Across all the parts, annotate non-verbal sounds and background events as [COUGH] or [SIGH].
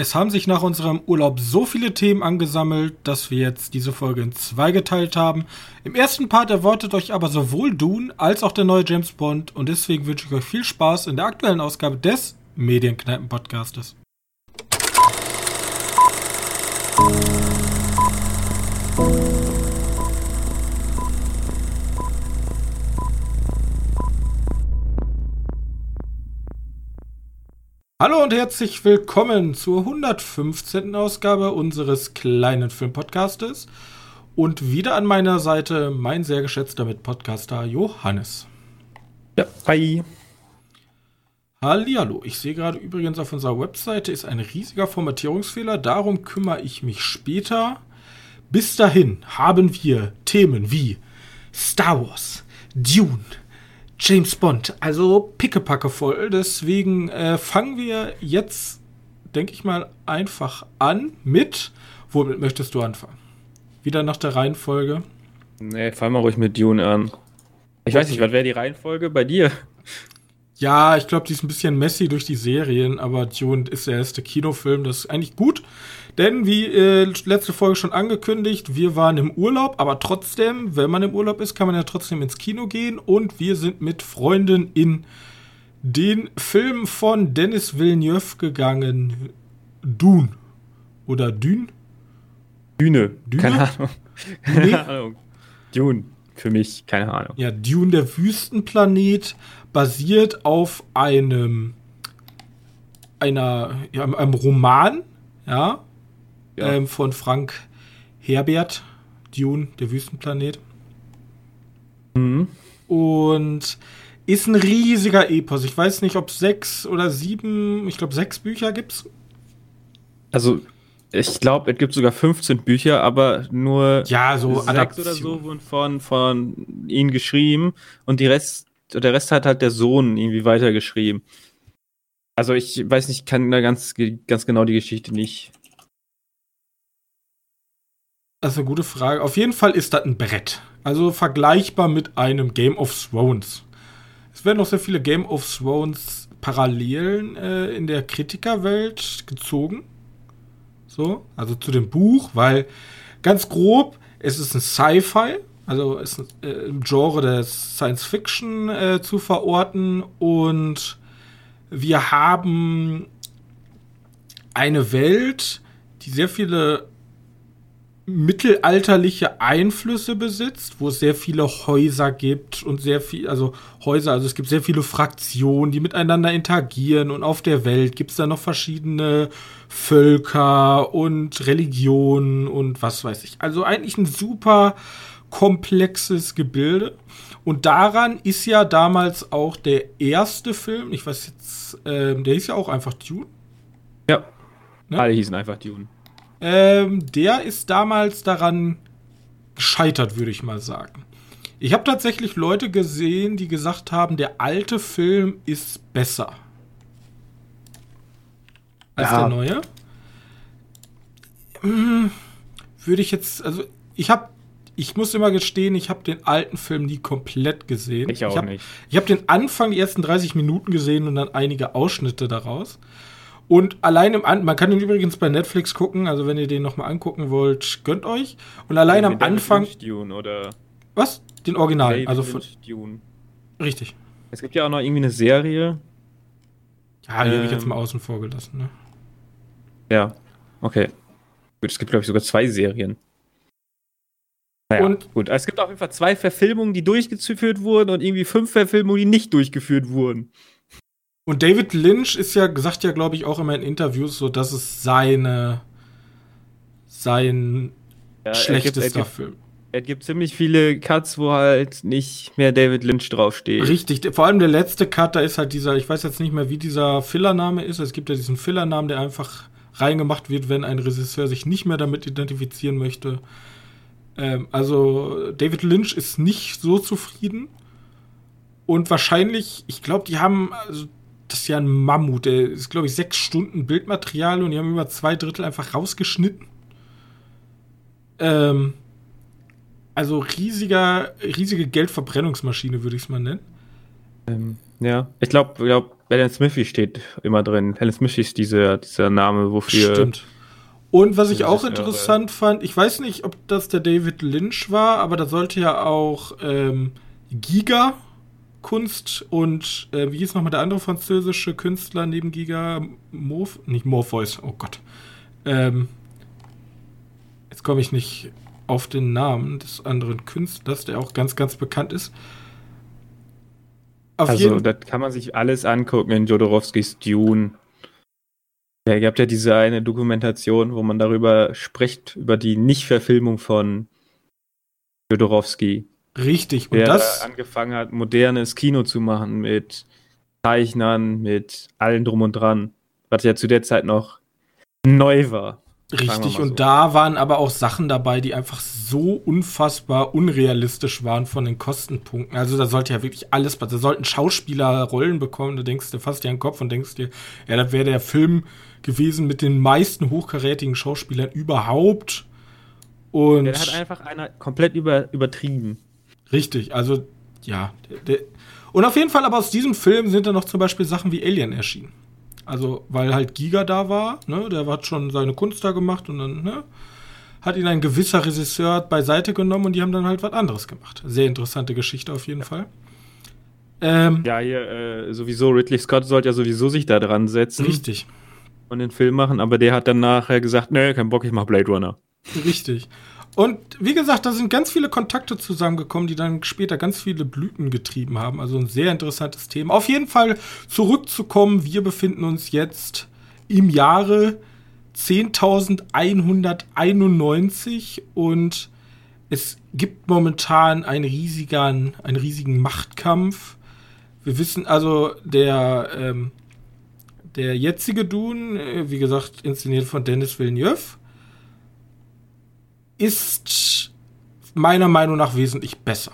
Es haben sich nach unserem Urlaub so viele Themen angesammelt, dass wir jetzt diese Folge in zwei geteilt haben. Im ersten Part erwartet euch aber sowohl Dune als auch der neue James Bond und deswegen wünsche ich euch viel Spaß in der aktuellen Ausgabe des Medienkneipen-Podcastes. Hallo und herzlich willkommen zur 115. Ausgabe unseres kleinen Filmpodcastes. Und wieder an meiner Seite mein sehr geschätzter Mitpodcaster Johannes. Ja, hi. Hallihallo. Ich sehe gerade übrigens auf unserer Webseite ist ein riesiger Formatierungsfehler. Darum kümmere ich mich später. Bis dahin haben wir Themen wie Star Wars, Dune, James Bond. Also pickepacke voll. Deswegen äh, fangen wir jetzt, denke ich mal, einfach an mit. Womit möchtest du anfangen? Wieder nach der Reihenfolge? Nee, fang mal ruhig mit Dune an. Ich weiß nicht, was wäre die Reihenfolge bei dir? Ja, ich glaube, die ist ein bisschen messy durch die Serien, aber Dune ist der erste Kinofilm, das ist eigentlich gut. Denn wie äh, letzte Folge schon angekündigt, wir waren im Urlaub, aber trotzdem, wenn man im Urlaub ist, kann man ja trotzdem ins Kino gehen und wir sind mit Freunden in den Film von Dennis Villeneuve gegangen. Dune. Oder Dune? Düne. Düne? Keine Ahnung. [LAUGHS] Keine Ahnung. Dune. Für mich, keine Ahnung. Ja, Dune, der Wüstenplanet, basiert auf einem einer, ja, einem Roman, ja, ja. Ähm, von Frank Herbert, Dune, der Wüstenplanet. Mhm. Und ist ein riesiger Epos. Ich weiß nicht, ob sechs oder sieben, ich glaube sechs Bücher gibt's. Also ich glaube, es gibt sogar 15 Bücher, aber nur ja, so sechs oder so wurden von, von ihnen geschrieben und die Rest, der Rest hat halt der Sohn irgendwie weitergeschrieben. Also ich weiß nicht, kann da ganz, ganz genau die Geschichte nicht das ist eine gute Frage. Auf jeden Fall ist das ein Brett. Also vergleichbar mit einem Game of Thrones. Es werden noch sehr viele Game of Thrones Parallelen äh, in der Kritikerwelt gezogen. So, also zu dem Buch, weil ganz grob, es ist ein Sci-Fi, also ist äh, im Genre der Science Fiction äh, zu verorten und wir haben eine Welt, die sehr viele mittelalterliche Einflüsse besitzt, wo es sehr viele Häuser gibt und sehr viel, also Häuser, also es gibt sehr viele Fraktionen, die miteinander interagieren und auf der Welt gibt es da noch verschiedene Völker und Religionen und was weiß ich. Also eigentlich ein super komplexes Gebilde. Und daran ist ja damals auch der erste Film, ich weiß jetzt, äh, der hieß ja auch einfach Dune. Ja. Ne? Alle hießen einfach Dune. Ähm, der ist damals daran gescheitert, würde ich mal sagen. Ich habe tatsächlich Leute gesehen, die gesagt haben, der alte Film ist besser als ja. der neue. Hm, würde ich jetzt, also ich habe, ich muss immer gestehen, ich habe den alten Film nie komplett gesehen. Ich auch ich hab, nicht. Ich habe den Anfang, die ersten 30 Minuten gesehen und dann einige Ausschnitte daraus. Und allein im An man kann ihn übrigens bei Netflix gucken, also wenn ihr den nochmal angucken wollt, gönnt euch. Und allein am Anfang. Dune oder was? Den Original, David also von Dune. Richtig. Es gibt ja auch noch irgendwie eine Serie. Ja, die ähm, habe ich jetzt mal außen vor gelassen, ne? Ja, okay. Gut, es gibt, glaube ich, sogar zwei Serien. Naja, und gut. Es gibt auf jeden Fall zwei Verfilmungen, die durchgeführt wurden und irgendwie fünf Verfilmungen, die nicht durchgeführt wurden. Und David Lynch ist ja, gesagt ja, glaube ich, auch immer in Interviews, so dass es seine sein ja, schlechtester er gibt, er gibt, Film. Es gibt ziemlich viele Cuts, wo halt nicht mehr David Lynch draufsteht. Richtig, vor allem der letzte Cut, da ist halt dieser, ich weiß jetzt nicht mehr, wie dieser Fillername ist. Es gibt ja diesen Fillernamen, der einfach reingemacht wird, wenn ein Regisseur sich nicht mehr damit identifizieren möchte. Ähm, also David Lynch ist nicht so zufrieden. Und wahrscheinlich, ich glaube, die haben, also das ist ja ein Mammut. Der ist, glaube ich, sechs Stunden Bildmaterial und die haben über zwei Drittel einfach rausgeschnitten. Ähm, also riesiger, riesige Geldverbrennungsmaschine, würde ich es mal nennen. Ähm, Ja, ich glaube, glaub, Alan Smithy steht immer drin. Alan Smithy ist dieser, dieser Name, wofür. Stimmt. Und was ich auch interessant fand, ich weiß nicht, ob das der David Lynch war, aber da sollte ja auch ähm, Giga Kunst und äh, wie hieß nochmal der andere französische Künstler neben Giga? Morph nicht Morpheus, oh Gott. Ähm, jetzt komme ich nicht auf den Namen des anderen Künstlers, der auch ganz, ganz bekannt ist. Auf also, das kann man sich alles angucken in Jodorowskis Dune. Ja, ihr habt ja diese eine Dokumentation, wo man darüber spricht, über die Nichtverfilmung von Jodorowsky. Richtig, und der das angefangen hat, modernes Kino zu machen mit Zeichnern, mit allem drum und dran, was ja zu der Zeit noch neu war. Richtig, so. und da waren aber auch Sachen dabei, die einfach so unfassbar unrealistisch waren von den Kostenpunkten. Also da sollte ja wirklich alles, da sollten Schauspieler Rollen bekommen, du denkst dir fast dir den Kopf und denkst dir, ja, das wäre der Film gewesen mit den meisten hochkarätigen Schauspielern überhaupt. Und der hat einfach einer komplett über, übertrieben. Richtig, also ja. Und auf jeden Fall aber aus diesem Film sind dann noch zum Beispiel Sachen wie Alien erschienen. Also, weil halt Giga da war, ne, der hat schon seine Kunst da gemacht und dann, ne, hat ihn ein gewisser Regisseur beiseite genommen und die haben dann halt was anderes gemacht. Sehr interessante Geschichte auf jeden Fall. Ähm, ja, hier äh, sowieso, Ridley Scott sollte ja sowieso sich da dran setzen. Richtig. Und den Film machen, aber der hat dann nachher gesagt, nee, kein Bock, ich mach Blade Runner. Richtig. Und wie gesagt, da sind ganz viele Kontakte zusammengekommen, die dann später ganz viele Blüten getrieben haben. Also ein sehr interessantes Thema. Auf jeden Fall zurückzukommen, wir befinden uns jetzt im Jahre 10.191 und es gibt momentan einen riesigen, einen riesigen Machtkampf. Wir wissen also, der, ähm, der jetzige Dune, äh, wie gesagt, inszeniert von Dennis Villeneuve, ist meiner Meinung nach wesentlich besser.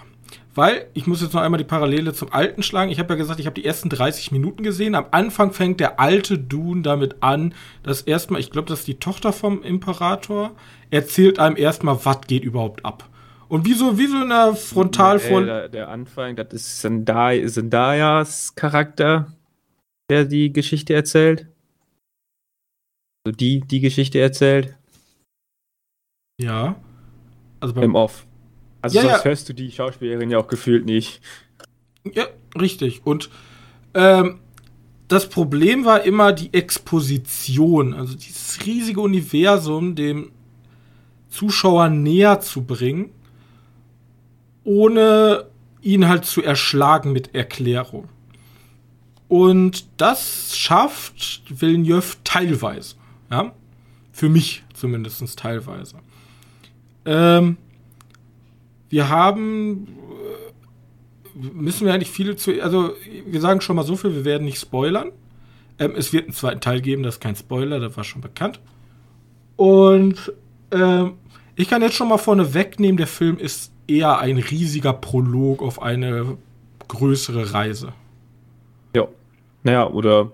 Weil, ich muss jetzt noch einmal die Parallele zum alten schlagen. Ich habe ja gesagt, ich habe die ersten 30 Minuten gesehen. Am Anfang fängt der alte Dune damit an, dass erstmal, ich glaube, das ist die Tochter vom Imperator, erzählt einem erstmal, was geht überhaupt ab. Und wie so, wie so in der Frontalfolge. Der, der Anfang, das ist Zendayas Charakter, der die Geschichte erzählt. Also die, die Geschichte erzählt. Ja. Also beim Im Off. Also ja, sonst ja. hörst du die Schauspielerin ja auch gefühlt nicht. Ja, richtig. Und ähm, das Problem war immer die Exposition, also dieses riesige Universum dem Zuschauer näher zu bringen, ohne ihn halt zu erschlagen mit Erklärung. Und das schafft Villeneuve teilweise. Ja? Für mich zumindest teilweise. Ähm, wir haben, äh, müssen wir eigentlich viel zu, also wir sagen schon mal so viel, wir werden nicht spoilern. Ähm, es wird einen zweiten Teil geben, das ist kein Spoiler, das war schon bekannt. Und ähm, ich kann jetzt schon mal vorne wegnehmen, der Film ist eher ein riesiger Prolog auf eine größere Reise. Ja. Naja, oder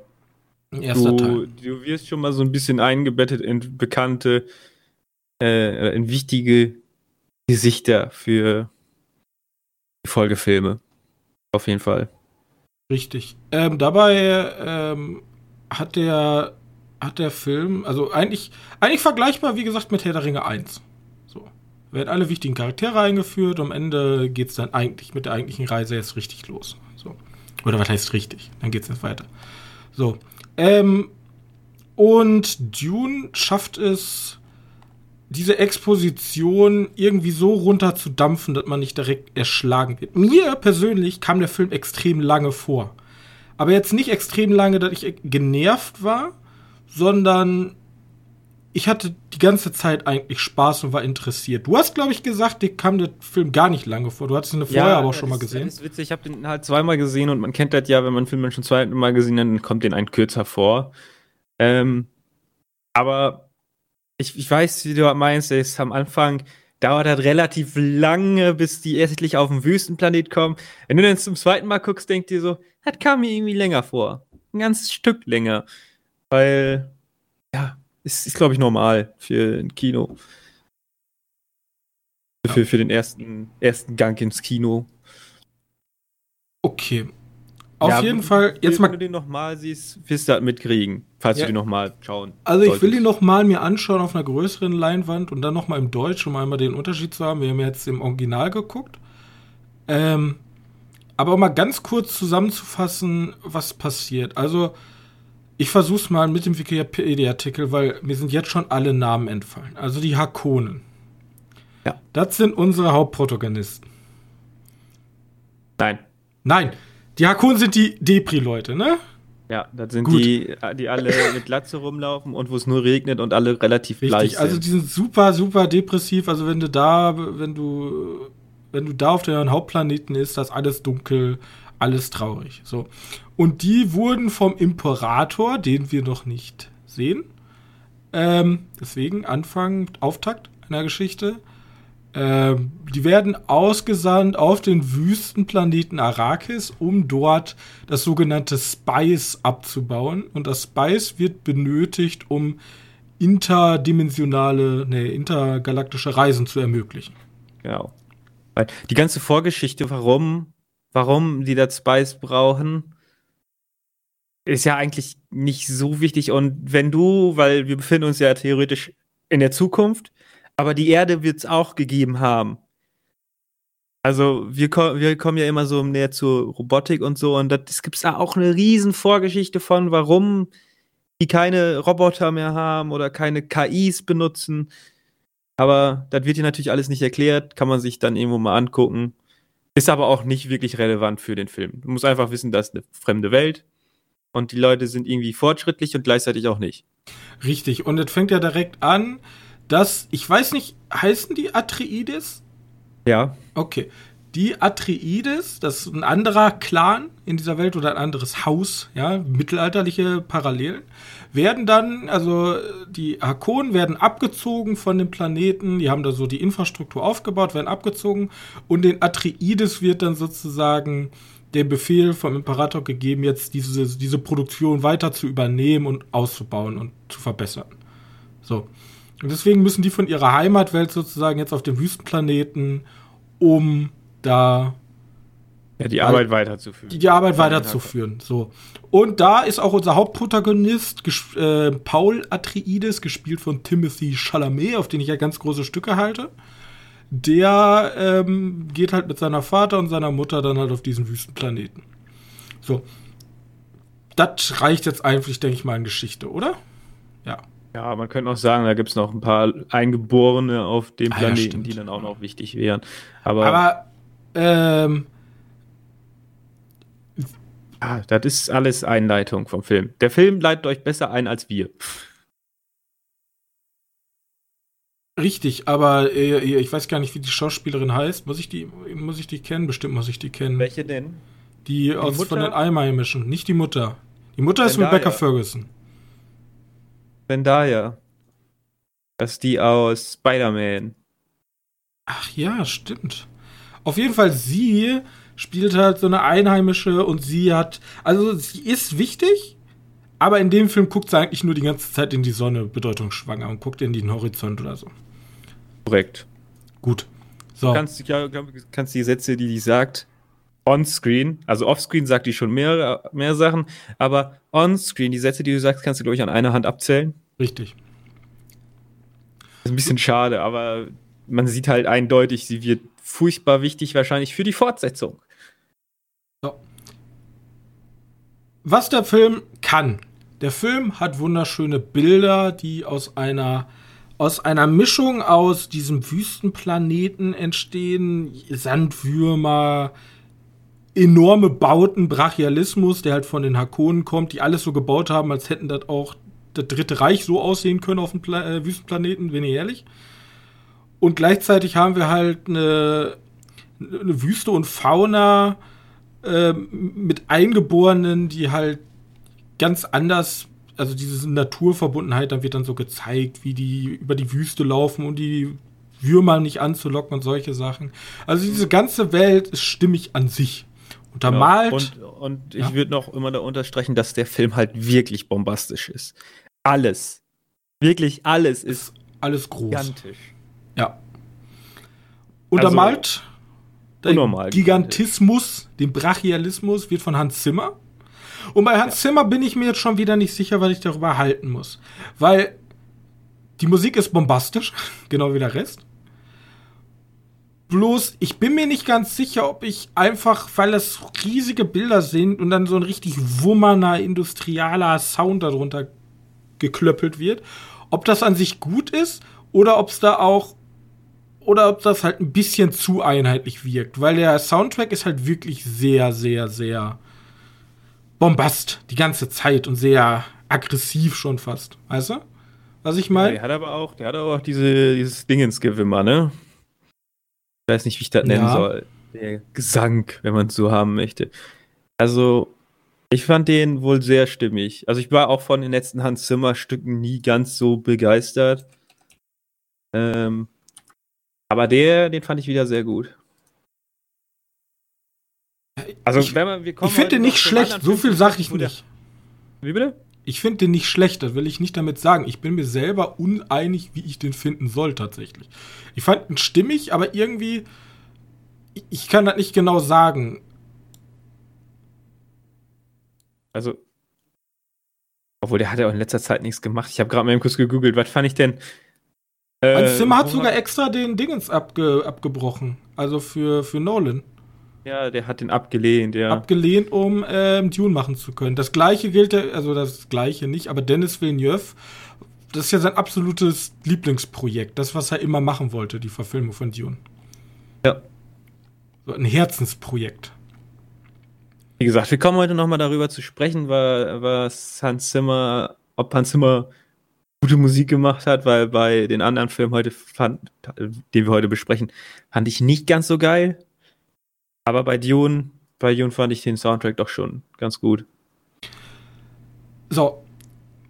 Erster du, Teil. du wirst schon mal so ein bisschen eingebettet in bekannte äh, in wichtige Gesichter für die Folgefilme. Auf jeden Fall. Richtig. Ähm, dabei ähm, hat der hat der Film, also eigentlich, eigentlich vergleichbar, wie gesagt, mit Herr der Ringe 1. So. Werden alle wichtigen Charaktere eingeführt, am Ende geht es dann eigentlich mit der eigentlichen Reise erst richtig los. So. Oder was heißt richtig? Dann geht es jetzt weiter. So. Ähm, und Dune schafft es, diese Exposition irgendwie so runter zu dampfen, dass man nicht direkt erschlagen wird. Mir persönlich kam der Film extrem lange vor. Aber jetzt nicht extrem lange, dass ich genervt war, sondern ich hatte die ganze Zeit eigentlich Spaß und war interessiert. Du hast, glaube ich, gesagt, dir kam der Film gar nicht lange vor. Du hattest ihn vorher ja, aber auch schon mal gesehen. Das ist witzig, ich habe den halt zweimal gesehen und man kennt das ja, wenn man einen Film schon zweimal gesehen hat, dann kommt den ein kürzer vor. Ähm, aber ich, ich weiß, wie du meinst, ist am Anfang dauert das relativ lange, bis die endlich auf den Wüstenplanet kommen. Wenn du dann zum zweiten Mal guckst, denkst dir so, das kam mir irgendwie länger vor. Ein ganzes Stück länger. Weil, ja, ist, ist glaube ich, normal für ein Kino. Ja. Für, für den ersten, ersten Gang ins Kino. Okay. Auf ja, jeden Fall, jetzt mal. Wenn du den nochmal siehst, wirst du halt mitkriegen, falls ja. du den nochmal schauen. Also, ich will ihn nochmal mir anschauen auf einer größeren Leinwand und dann nochmal im Deutsch, um einmal den Unterschied zu haben. Wir haben jetzt im Original geguckt. Ähm, aber um mal ganz kurz zusammenzufassen, was passiert. Also, ich versuch's mal mit dem Wikipedia-Artikel, weil mir sind jetzt schon alle Namen entfallen. Also die Hakonen. Ja. Das sind unsere Hauptprotagonisten. Nein. Nein. Die Hakonen sind die Depri-Leute, ne? Ja, das sind Gut. die, die alle mit Glatze rumlaufen und wo es nur regnet und alle relativ Richtig, gleich sind. Also die sind super, super depressiv. Also wenn du da, wenn du, wenn du da auf deinem Hauptplaneten ist, das alles dunkel, alles traurig. So. Und die wurden vom Imperator, den wir noch nicht sehen, ähm, deswegen Anfang, Auftakt einer Geschichte, ähm, die werden ausgesandt auf den Wüstenplaneten Arrakis, um dort das sogenannte Spice abzubauen. Und das Spice wird benötigt, um interdimensionale, nee, intergalaktische Reisen zu ermöglichen. Genau. Weil die ganze Vorgeschichte, warum warum die das Spice brauchen, ist ja eigentlich nicht so wichtig. Und wenn du, weil wir befinden uns ja theoretisch in der Zukunft, aber die Erde wird es auch gegeben haben. Also wir, wir kommen ja immer so näher zur Robotik und so und es gibt da auch eine riesen Vorgeschichte von, warum die keine Roboter mehr haben oder keine KIs benutzen. Aber das wird hier natürlich alles nicht erklärt, kann man sich dann irgendwo mal angucken. Ist aber auch nicht wirklich relevant für den Film. Du musst einfach wissen, das ist eine fremde Welt und die Leute sind irgendwie fortschrittlich und gleichzeitig auch nicht. Richtig, und es fängt ja direkt an, dass, ich weiß nicht, heißen die Atreides? Ja. Okay. Die Atreides, das ist ein anderer Clan in dieser Welt oder ein anderes Haus, ja, mittelalterliche Parallelen, werden dann, also die Hakonen werden abgezogen von dem Planeten, die haben da so die Infrastruktur aufgebaut, werden abgezogen und den Atreides wird dann sozusagen der Befehl vom Imperator gegeben, jetzt diese, diese Produktion weiter zu übernehmen und auszubauen und zu verbessern. So. Und deswegen müssen die von ihrer Heimatwelt sozusagen jetzt auf dem Wüstenplaneten, um da ja, die Arbeit weiterzuführen. Die, die Arbeit weiterzuführen, so. Und da ist auch unser Hauptprotagonist, äh, Paul Atreides, gespielt von Timothy Chalamet, auf den ich ja ganz große Stücke halte. Der ähm, geht halt mit seiner Vater und seiner Mutter dann halt auf diesen Wüstenplaneten. So. Das reicht jetzt eigentlich, denke ich mal, in Geschichte, oder? Ja. Ja, man könnte auch sagen, da gibt es noch ein paar Eingeborene auf dem Planeten, ah, ja, die dann auch noch wichtig wären. Aber, Aber ähm, ah, das ist alles Einleitung vom Film. Der Film leitet euch besser ein als wir. Richtig, aber äh, ich weiß gar nicht, wie die Schauspielerin heißt. Muss ich die, muss ich die kennen? Bestimmt muss ich die kennen. Welche denn? Die, die aus Mutter? von den Einheimischen, nicht die Mutter. Die Mutter ist Rebecca Ferguson. Zendaya. Das ist die aus Spider-Man. Ach ja, stimmt. Auf jeden Fall, sie spielt halt so eine Einheimische und sie hat, also sie ist wichtig, aber in dem Film guckt sie eigentlich nur die ganze Zeit in die Sonne, bedeutungsschwanger, und guckt in den Horizont oder so. Korrekt. Gut. So. Du kannst, ja, kannst die Sätze, die die sagt, on-screen, also off-screen sagt die schon mehr, mehr Sachen, aber on-screen, die Sätze, die du sagst, kannst du, glaube ich, an einer Hand abzählen. Richtig. Das ist ein bisschen schade, aber man sieht halt eindeutig, sie wird furchtbar wichtig wahrscheinlich für die Fortsetzung. So. Was der Film kann. Der Film hat wunderschöne Bilder, die aus einer aus einer Mischung aus diesem Wüstenplaneten entstehen, Sandwürmer, enorme Bauten, Brachialismus, der halt von den Hakonen kommt, die alles so gebaut haben, als hätten das auch das Dritte Reich so aussehen können auf dem Pla äh, Wüstenplaneten, wenn ihr ehrlich. Und gleichzeitig haben wir halt eine, eine Wüste und Fauna äh, mit Eingeborenen, die halt ganz anders, also diese Naturverbundenheit, da wird dann so gezeigt, wie die über die Wüste laufen und die Würmer nicht anzulocken und solche Sachen. Also diese ganze Welt ist stimmig an sich. Untermalt. Und, und ich ja. würde noch immer da unterstreichen, dass der Film halt wirklich bombastisch ist. Alles. Wirklich alles ist alles groß. Gigantisch. Ja. Untermalt. Der Unnormal. Gigantismus, den Brachialismus wird von Hans Zimmer. Und bei Hans ja. Zimmer bin ich mir jetzt schon wieder nicht sicher, was ich darüber halten muss. Weil die Musik ist bombastisch, [LAUGHS] genau wie der Rest. Bloß, ich bin mir nicht ganz sicher, ob ich einfach, weil das riesige Bilder sind und dann so ein richtig wummerner, industrialer Sound darunter geklöppelt wird, ob das an sich gut ist oder ob es da auch oder ob das halt ein bisschen zu einheitlich wirkt, weil der Soundtrack ist halt wirklich sehr, sehr, sehr bombast die ganze Zeit und sehr aggressiv schon fast, weißt du? Was ich meine? Ja, der hat aber auch, der hat aber auch diese, dieses Dingensgewimmer, ne? Ich weiß nicht, wie ich das nennen ja. soll. Der Gesang, wenn man es so haben möchte. Also, ich fand den wohl sehr stimmig. Also, ich war auch von den letzten Hans Zimmer Stücken nie ganz so begeistert. Ähm, aber der, den fand ich wieder sehr gut. Also, ich, wenn man, wir kommen Ich finde den nicht schlecht, so viel sage ich nicht. Wie bitte? Ich finde den nicht schlecht, das will ich nicht damit sagen. Ich bin mir selber uneinig, wie ich den finden soll, tatsächlich. Ich fand ihn stimmig, aber irgendwie. Ich kann das nicht genau sagen. Also. Obwohl, der hat ja auch in letzter Zeit nichts gemacht. Ich habe gerade mal kurz gegoogelt, was fand ich denn äh, Hans Zimmer hat sogar extra den Dingens abge, abgebrochen. Also für, für Nolan. Ja, der hat den abgelehnt, ja. Abgelehnt, um ähm, Dune machen zu können. Das gleiche gilt, also das gleiche nicht, aber Dennis Villeneuve, das ist ja sein absolutes Lieblingsprojekt. Das, was er immer machen wollte, die Verfilmung von Dune. Ja. So ein Herzensprojekt. Wie gesagt, wir kommen heute nochmal darüber zu sprechen, was Hans Zimmer, ob Hans Zimmer gute Musik gemacht hat, weil bei den anderen Filmen heute fand, den wir heute besprechen, fand ich nicht ganz so geil. Aber bei Dune, bei Dune fand ich den Soundtrack doch schon ganz gut. So,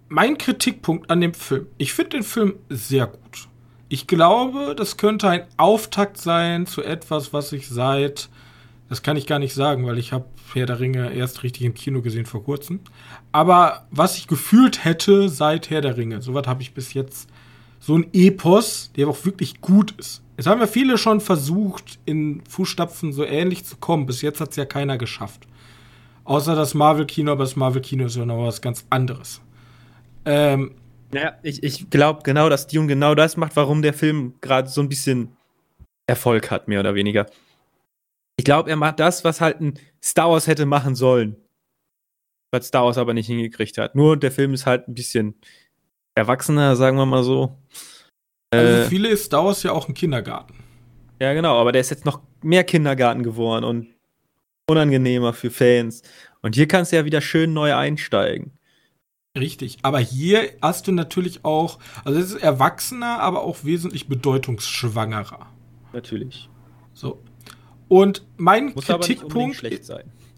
mein Kritikpunkt an dem Film. Ich finde den Film sehr gut. Ich glaube, das könnte ein Auftakt sein zu etwas, was ich seit, das kann ich gar nicht sagen, weil ich habe Herr der Ringe erst richtig im Kino gesehen vor kurzem. Aber was ich gefühlt hätte seit Herr der Ringe, sowas habe ich bis jetzt. So ein Epos, der auch wirklich gut ist. Es haben ja viele schon versucht, in Fußstapfen so ähnlich zu kommen. Bis jetzt hat es ja keiner geschafft. Außer das Marvel-Kino, aber das Marvel-Kino ist ja noch was ganz anderes. Ähm, naja, ich, ich glaube genau, dass Dune genau das macht, warum der Film gerade so ein bisschen Erfolg hat, mehr oder weniger. Ich glaube, er macht das, was halt ein Star Wars hätte machen sollen. Was Star Wars aber nicht hingekriegt hat. Nur der Film ist halt ein bisschen erwachsener, sagen wir mal so. Also äh, viele ist Star Wars ja auch ein Kindergarten. Ja, genau, aber der ist jetzt noch mehr Kindergarten geworden und unangenehmer für Fans. Und hier kannst du ja wieder schön neu einsteigen. Richtig, aber hier hast du natürlich auch, also es ist erwachsener, aber auch wesentlich bedeutungsschwangerer. Natürlich. So. Und mein Muss Kritikpunkt,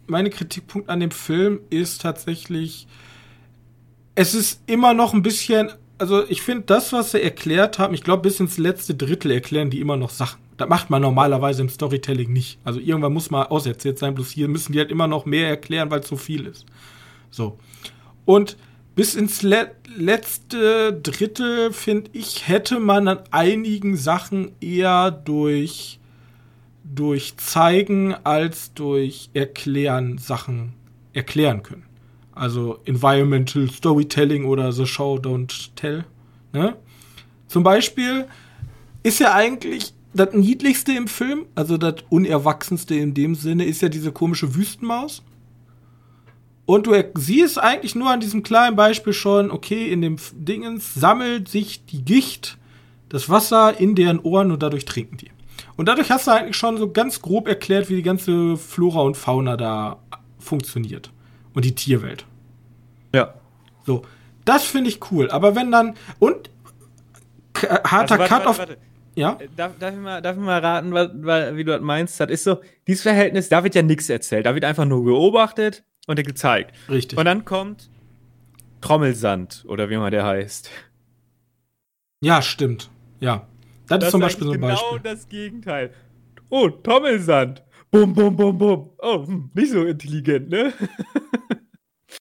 meine Kritikpunkt an dem Film ist tatsächlich, es ist immer noch ein bisschen, also ich finde das, was sie erklärt haben, ich glaube bis ins letzte Drittel erklären die immer noch Sachen. Das macht man normalerweise im Storytelling nicht. Also irgendwann muss man auserzählt sein, bloß hier müssen die halt immer noch mehr erklären, weil es so viel ist. So. Und bis ins le letzte Drittel, finde ich, hätte man an einigen Sachen eher durch durch Zeigen als durch Erklären Sachen erklären können. Also Environmental Storytelling oder The Show Don't Tell. Ne? Zum Beispiel ist ja eigentlich das Niedlichste im Film, also das Unerwachsenste in dem Sinne, ist ja diese komische Wüstenmaus. Und du siehst eigentlich nur an diesem kleinen Beispiel schon, okay, in dem Dingens sammelt sich die Gicht, das Wasser in deren Ohren und dadurch trinken die. Und dadurch hast du eigentlich schon so ganz grob erklärt, wie die ganze Flora und Fauna da funktioniert. Und die Tierwelt. Ja. So. Das finde ich cool. Aber wenn dann. Und. Harter also, Cut auf. Ja? Äh, darf, darf, ich mal, darf ich mal raten, was, wie du das meinst? Das ist so, dieses Verhältnis, da wird ja nichts erzählt. Da wird einfach nur beobachtet und gezeigt. Richtig. Und dann kommt Trommelsand oder wie immer der heißt. Ja, stimmt. Ja. Das, das ist zum Beispiel so ein genau Beispiel. das Gegenteil. Oh, Trommelsand. Bum, bum, bum, bum. Oh, hm, nicht so intelligent, ne? [LAUGHS]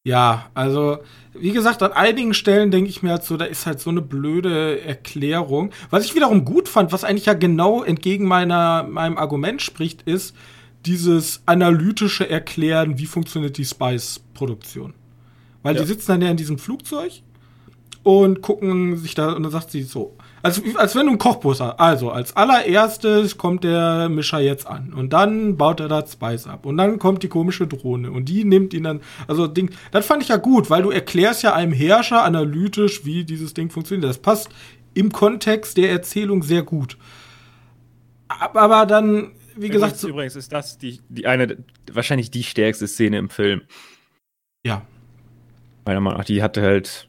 Ja, also wie gesagt, an einigen Stellen denke ich mir halt so, da ist halt so eine blöde Erklärung. Was ich wiederum gut fand, was eigentlich ja genau entgegen meiner, meinem Argument spricht, ist dieses analytische Erklären, wie funktioniert die Spice-Produktion. Weil ja. die sitzen dann ja in diesem Flugzeug und gucken sich da, und dann sagt sie so, als, als wenn du einen Kochbus hast. Also, als allererstes kommt der Mischer jetzt an. Und dann baut er da Spice ab. Und dann kommt die komische Drohne. Und die nimmt ihn dann. Also, Ding. Das fand ich ja gut, weil du erklärst ja einem Herrscher analytisch, wie dieses Ding funktioniert. Das passt im Kontext der Erzählung sehr gut. Aber dann, wie übrigens, gesagt. Übrigens ist das die, die eine, wahrscheinlich die stärkste Szene im Film. Ja. Meiner Meinung nach, die hatte halt.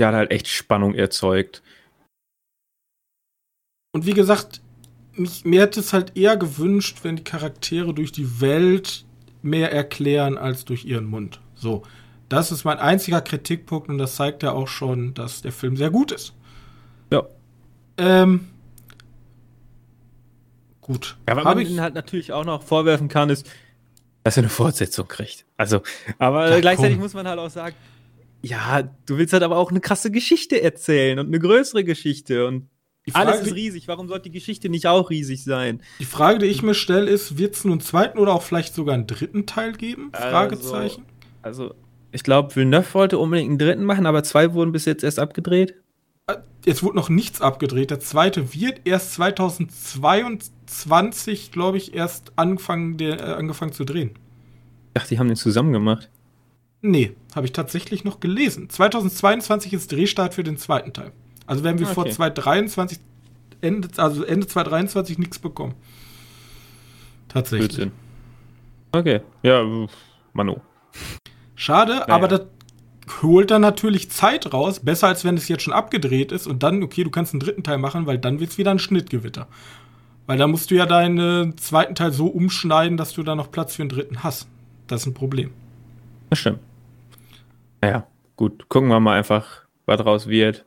Die hat halt echt Spannung erzeugt. Und wie gesagt, mich, mir hätte es halt eher gewünscht, wenn die Charaktere durch die Welt mehr erklären als durch ihren Mund. So, das ist mein einziger Kritikpunkt und das zeigt ja auch schon, dass der Film sehr gut ist. Ja. Ähm, gut. Ja, was man ich halt natürlich auch noch vorwerfen kann, ist, dass er eine Fortsetzung kriegt. Also, aber ja, gleichzeitig komm. muss man halt auch sagen, ja, du willst halt aber auch eine krasse Geschichte erzählen und eine größere Geschichte und Frage, Alles ist riesig. Warum sollte die Geschichte nicht auch riesig sein? Die Frage, die ich mir stelle, ist: Wird es nun einen zweiten oder auch vielleicht sogar einen dritten Teil geben? Also, Fragezeichen. Also, ich glaube, Villeneuve wollte unbedingt einen dritten machen, aber zwei wurden bis jetzt erst abgedreht. Jetzt äh, wurde noch nichts abgedreht. Der zweite wird erst 2022, glaube ich, erst angefangen, der, äh, angefangen zu drehen. Ich dachte, die haben den zusammen gemacht. Nee, habe ich tatsächlich noch gelesen. 2022 ist Drehstart für den zweiten Teil. Also werden wir okay. vor 2023, Ende, also Ende 2023 nichts bekommen. Tatsächlich. Blödsinn. Okay, ja, Manu. Schade, naja. aber das holt dann natürlich Zeit raus. Besser als wenn es jetzt schon abgedreht ist und dann, okay, du kannst einen dritten Teil machen, weil dann wird es wieder ein Schnittgewitter. Weil da musst du ja deinen zweiten Teil so umschneiden, dass du da noch Platz für einen dritten hast. Das ist ein Problem. Das stimmt. Naja, gut, gucken wir mal einfach, was draus wird.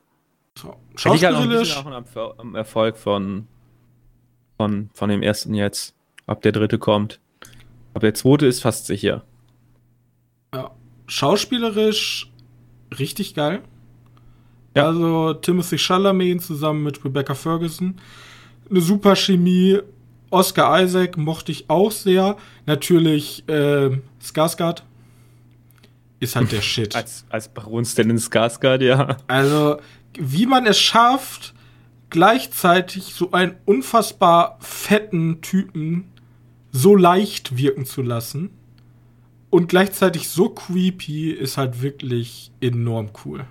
Schauspielerisch. Halt auch am Erfolg von, von, von dem ersten jetzt. Ob der dritte kommt. Aber der zweite ist fast sicher. Ja. Schauspielerisch richtig geil. Ja. Also Timothy Chalamet zusammen mit Rebecca Ferguson. Eine super Chemie. Oscar Isaac mochte ich auch sehr. Natürlich äh, Skarsgård ist halt der [LAUGHS] Shit. als, als Baron Stanley Skarsgård, ja. Also wie man es schafft, gleichzeitig so einen unfassbar fetten Typen so leicht wirken zu lassen und gleichzeitig so creepy ist halt wirklich enorm cool.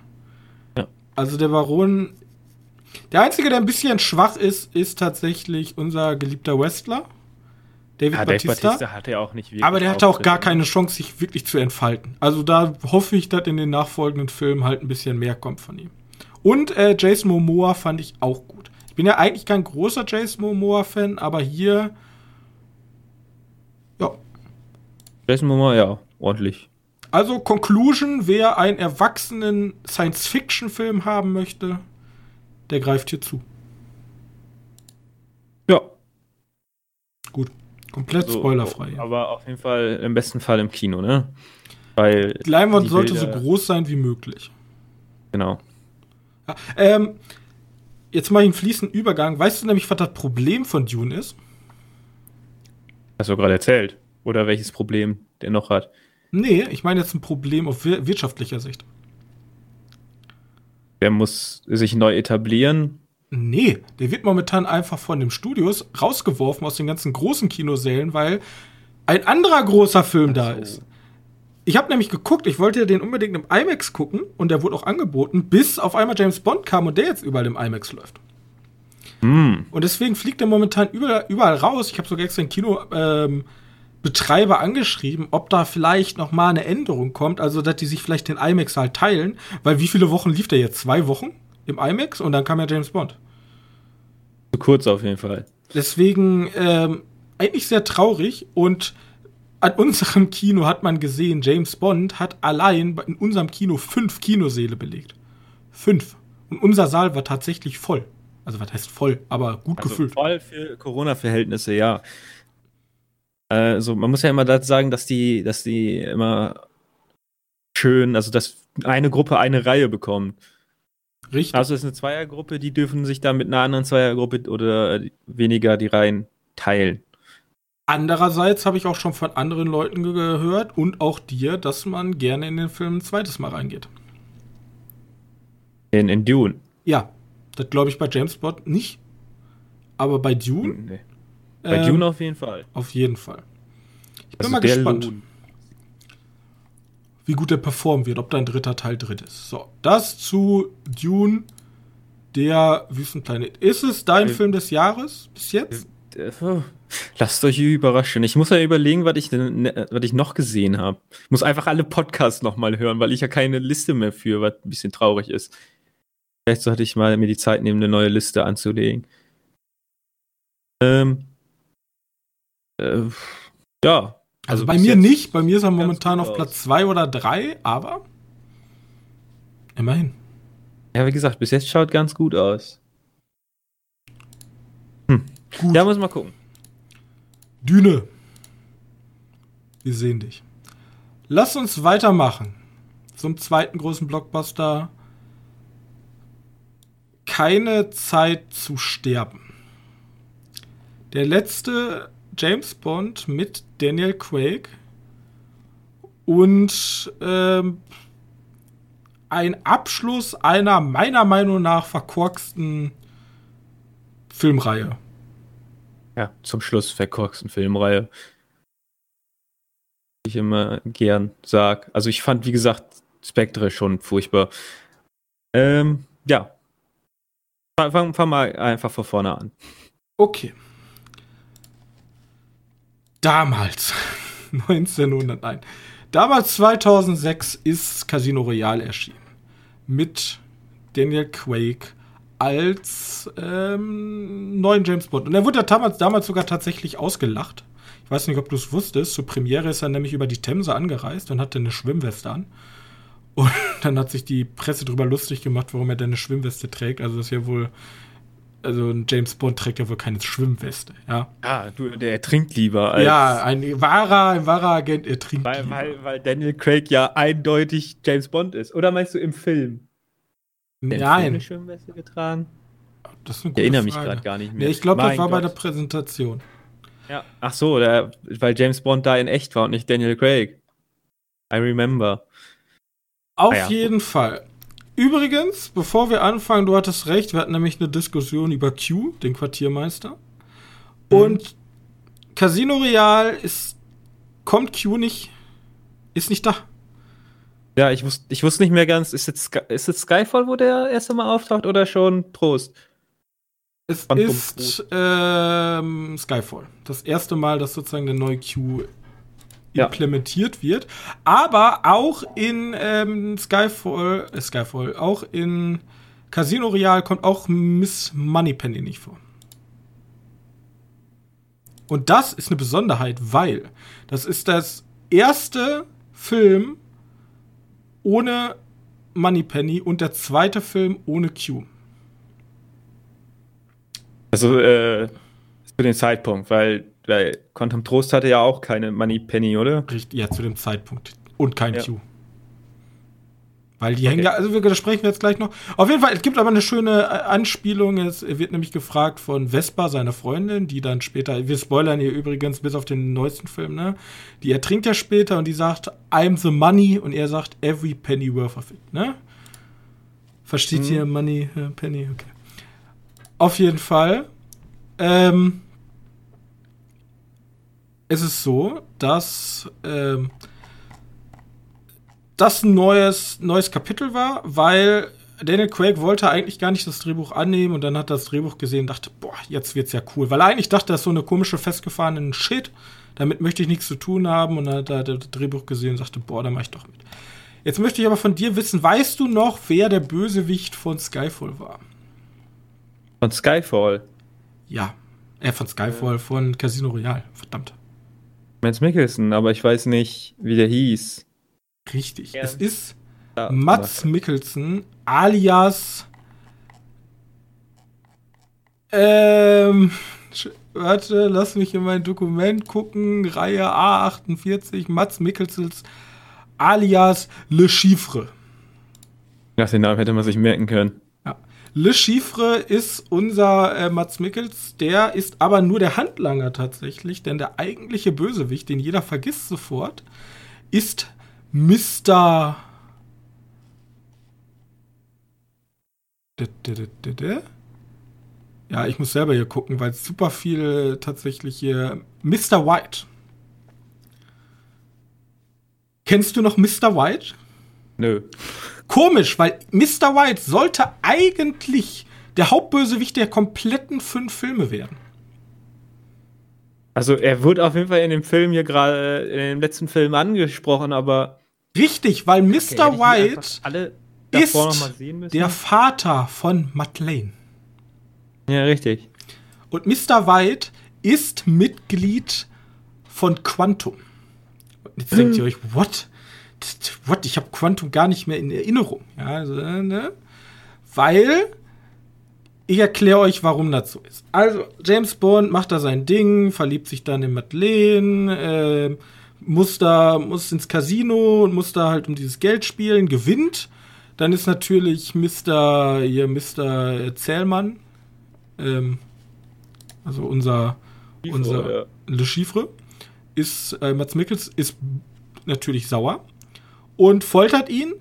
Ja. Also der Baron, der einzige, der ein bisschen schwach ist, ist tatsächlich unser geliebter Wrestler. David ja, Batista. Batista hatte ja auch nicht wirklich Aber der hatte auch gar keine Chance, sich wirklich zu entfalten. Also da hoffe ich, dass in den nachfolgenden Filmen halt ein bisschen mehr kommt von ihm. Und äh, Jason Momoa fand ich auch gut. Ich bin ja eigentlich kein großer Jason Momoa-Fan, aber hier. Ja. Jason Momoa, ja, ordentlich. Also, Conclusion: wer einen erwachsenen Science-Fiction-Film haben möchte, der greift hier zu. Ja. Gut. Komplett also, spoilerfrei. Aber auf jeden Fall im besten Fall im Kino, ne? Weil. Leinwand sollte so groß sein wie möglich. Genau. Ja, ähm, jetzt mal einen fließenden Übergang. Weißt du nämlich, was das Problem von Dune ist? Hast du gerade erzählt. Oder welches Problem der noch hat? Nee, ich meine jetzt ein Problem auf wirtschaftlicher Sicht. Der muss sich neu etablieren. Nee, der wird momentan einfach von den Studios rausgeworfen aus den ganzen großen Kinosälen, weil ein anderer großer Film da ist. Ich habe nämlich geguckt, ich wollte den unbedingt im IMAX gucken und der wurde auch angeboten, bis auf einmal James Bond kam und der jetzt überall im IMAX läuft. Mm. Und deswegen fliegt er momentan überall, überall raus. Ich habe sogar extra den Kinobetreiber ähm, angeschrieben, ob da vielleicht noch mal eine Änderung kommt, also dass die sich vielleicht den IMAX halt teilen, weil wie viele Wochen lief der jetzt? Zwei Wochen im IMAX und dann kam ja James Bond. Zu kurz auf jeden Fall. Deswegen ähm, eigentlich sehr traurig und an unserem Kino hat man gesehen, James Bond hat allein in unserem Kino fünf Kinosäle belegt. Fünf. Und unser Saal war tatsächlich voll. Also was heißt voll, aber gut also gefüllt. Voll für Corona-Verhältnisse, ja. Also man muss ja immer dazu sagen, dass die, dass die immer schön, also dass eine Gruppe eine Reihe bekommt. Richtig. Also es ist eine Zweiergruppe, die dürfen sich dann mit einer anderen Zweiergruppe oder weniger die Reihen teilen. Andererseits habe ich auch schon von anderen Leuten gehört und auch dir, dass man gerne in den Film ein zweites Mal reingeht. In, in Dune? Ja, das glaube ich bei James Bond nicht. Aber bei Dune? Nee. Bei ähm, Dune auf jeden Fall. Auf jeden Fall. Ich bin also mal gespannt, Lohn. wie gut der performen wird, ob da ein dritter Teil drin ist. So, das zu Dune, der Wüstenplanet. Ist es dein äh, Film des Jahres bis jetzt? Äh, äh Lasst euch überraschen. Ich muss ja überlegen, was ich, denn, ne, was ich noch gesehen habe. Ich muss einfach alle Podcasts nochmal hören, weil ich ja keine Liste mehr führe, was ein bisschen traurig ist. Vielleicht sollte ich mal mir die Zeit nehmen, eine neue Liste anzulegen. Ähm. Äh, ja. Also, also bei mir nicht. Bei mir ist er momentan auf Platz 2 oder 3, aber immerhin. Ja, wie gesagt, bis jetzt schaut ganz gut aus. Hm. Gut. Ja, muss mal gucken. Düne. Wir sehen dich. Lass uns weitermachen. Zum zweiten großen Blockbuster. Keine Zeit zu sterben. Der letzte James Bond mit Daniel Craig und ähm, ein Abschluss einer meiner Meinung nach verkorksten Filmreihe ja, zum Schluss verkorksten Filmreihe. Ich immer gern sag. Also ich fand, wie gesagt, Spectre schon furchtbar. Ähm, ja. Fang, fang mal einfach von vorne an. Okay. Damals, [LAUGHS] 1901. Damals 2006 ist Casino Royale erschienen. Mit Daniel Quake als ähm, neuen James Bond. Und er wurde damals, damals sogar tatsächlich ausgelacht. Ich weiß nicht, ob du es wusstest. Zur Premiere ist er nämlich über die Themse angereist und hatte eine Schwimmweste an. Und [LAUGHS] dann hat sich die Presse darüber lustig gemacht, warum er denn eine Schwimmweste trägt. Also das ist ja wohl, also ein James Bond trägt ja wohl keine Schwimmweste, ja. Ah, du, der trinkt lieber als. Ja, ein wahrer, ein wahrer Agent, er trinkt weil, lieber. Weil, weil Daniel Craig ja eindeutig James Bond ist. Oder meinst du im Film? Nein. eine Schwimmweste getragen? Das ist eine gute ich erinnere mich gerade gar nicht mehr. Nee, ich glaube, das war Gott. bei der Präsentation. Ja. Ach so, der, weil James Bond da in echt war und nicht Daniel Craig. I remember. Auf ah, ja. jeden Fall. Übrigens, bevor wir anfangen, du hattest recht, wir hatten nämlich eine Diskussion über Q, den Quartiermeister. Mhm. Und Casino Real ist, kommt Q nicht, ist nicht da. Ja, ich wusste, ich wusste nicht mehr ganz, ist jetzt, ist jetzt Skyfall, wo der erste Mal auftaucht oder schon Trost? Es Phantom ist ähm, Skyfall. Das erste Mal, dass sozusagen der neue Q implementiert ja. wird. Aber auch in ähm, Skyfall, äh, Skyfall, auch in Casino Real kommt auch Miss Moneypenny nicht vor. Und das ist eine Besonderheit, weil das ist das erste Film, ohne Moneypenny und der zweite Film ohne Q. Also, äh, zu dem Zeitpunkt, weil, weil Quantum Trost hatte ja auch keine Moneypenny, oder? Richtig, ja, zu dem Zeitpunkt. Und kein ja. Q. Weil die okay. hängen ja, also wir, sprechen wir jetzt gleich noch. Auf jeden Fall, es gibt aber eine schöne äh, Anspielung. Es wird nämlich gefragt von Vespa, seiner Freundin, die dann später, wir spoilern hier übrigens bis auf den neuesten Film, ne? Die ertrinkt ja später und die sagt, I'm the money und er sagt, every penny worth of it, ne? Versteht mhm. ihr Money, äh, Penny? Okay. Auf jeden Fall. Ähm, es ist so, dass ähm, das ein neues, neues Kapitel war, weil Daniel Craig wollte eigentlich gar nicht das Drehbuch annehmen und dann hat er das Drehbuch gesehen und dachte, boah, jetzt wird's ja cool. Weil er eigentlich dachte, das ist so eine komische festgefahrene Shit, damit möchte ich nichts zu tun haben und dann hat er das Drehbuch gesehen und sagte, boah, da mach ich doch mit. Jetzt möchte ich aber von dir wissen, weißt du noch, wer der Bösewicht von Skyfall war? Von Skyfall? Ja. Äh, von Skyfall, von Casino Royale, verdammt. Mads Mikkelsen, aber ich weiß nicht, wie der hieß. Richtig. Ja. Es ist ja, Mats Mikkelsen alias. Ähm. Warte, lass mich in mein Dokument gucken. Reihe A48, Mats Mikkelsens alias Le Chiffre. Ja, den Namen hätte man sich merken können. Ja. Le Chiffre ist unser äh, Mats Mickels, der ist aber nur der Handlanger tatsächlich, denn der eigentliche Bösewicht, den jeder vergisst sofort, ist Mr. Ja, ich muss selber hier gucken, weil es super viel tatsächlich hier. Mr. White. Kennst du noch Mr. White? Nö. Komisch, weil Mr. White sollte eigentlich der Hauptbösewicht der kompletten fünf Filme werden. Also er wird auf jeden Fall in dem Film hier gerade, in dem letzten Film angesprochen, aber. Richtig, weil Mr. Okay, White ist der Vater von Madeleine. Ja, richtig. Und Mr. White ist Mitglied von Quantum. Und jetzt denkt ihr euch, what? What? Ich habe Quantum gar nicht mehr in Erinnerung. Ja, also, ne? Weil ich erkläre euch, warum das so ist. Also, James Bond macht da sein Ding, verliebt sich dann in Madeleine, äh, muss da, muss ins Casino und muss da halt um dieses Geld spielen, gewinnt. Dann ist natürlich Mr. hier, Mr. Zählmann, ähm, also unser, Chiffre, unser ja. Le Chiffre, ist, äh, Mats Mikkels ist natürlich sauer und foltert ihn.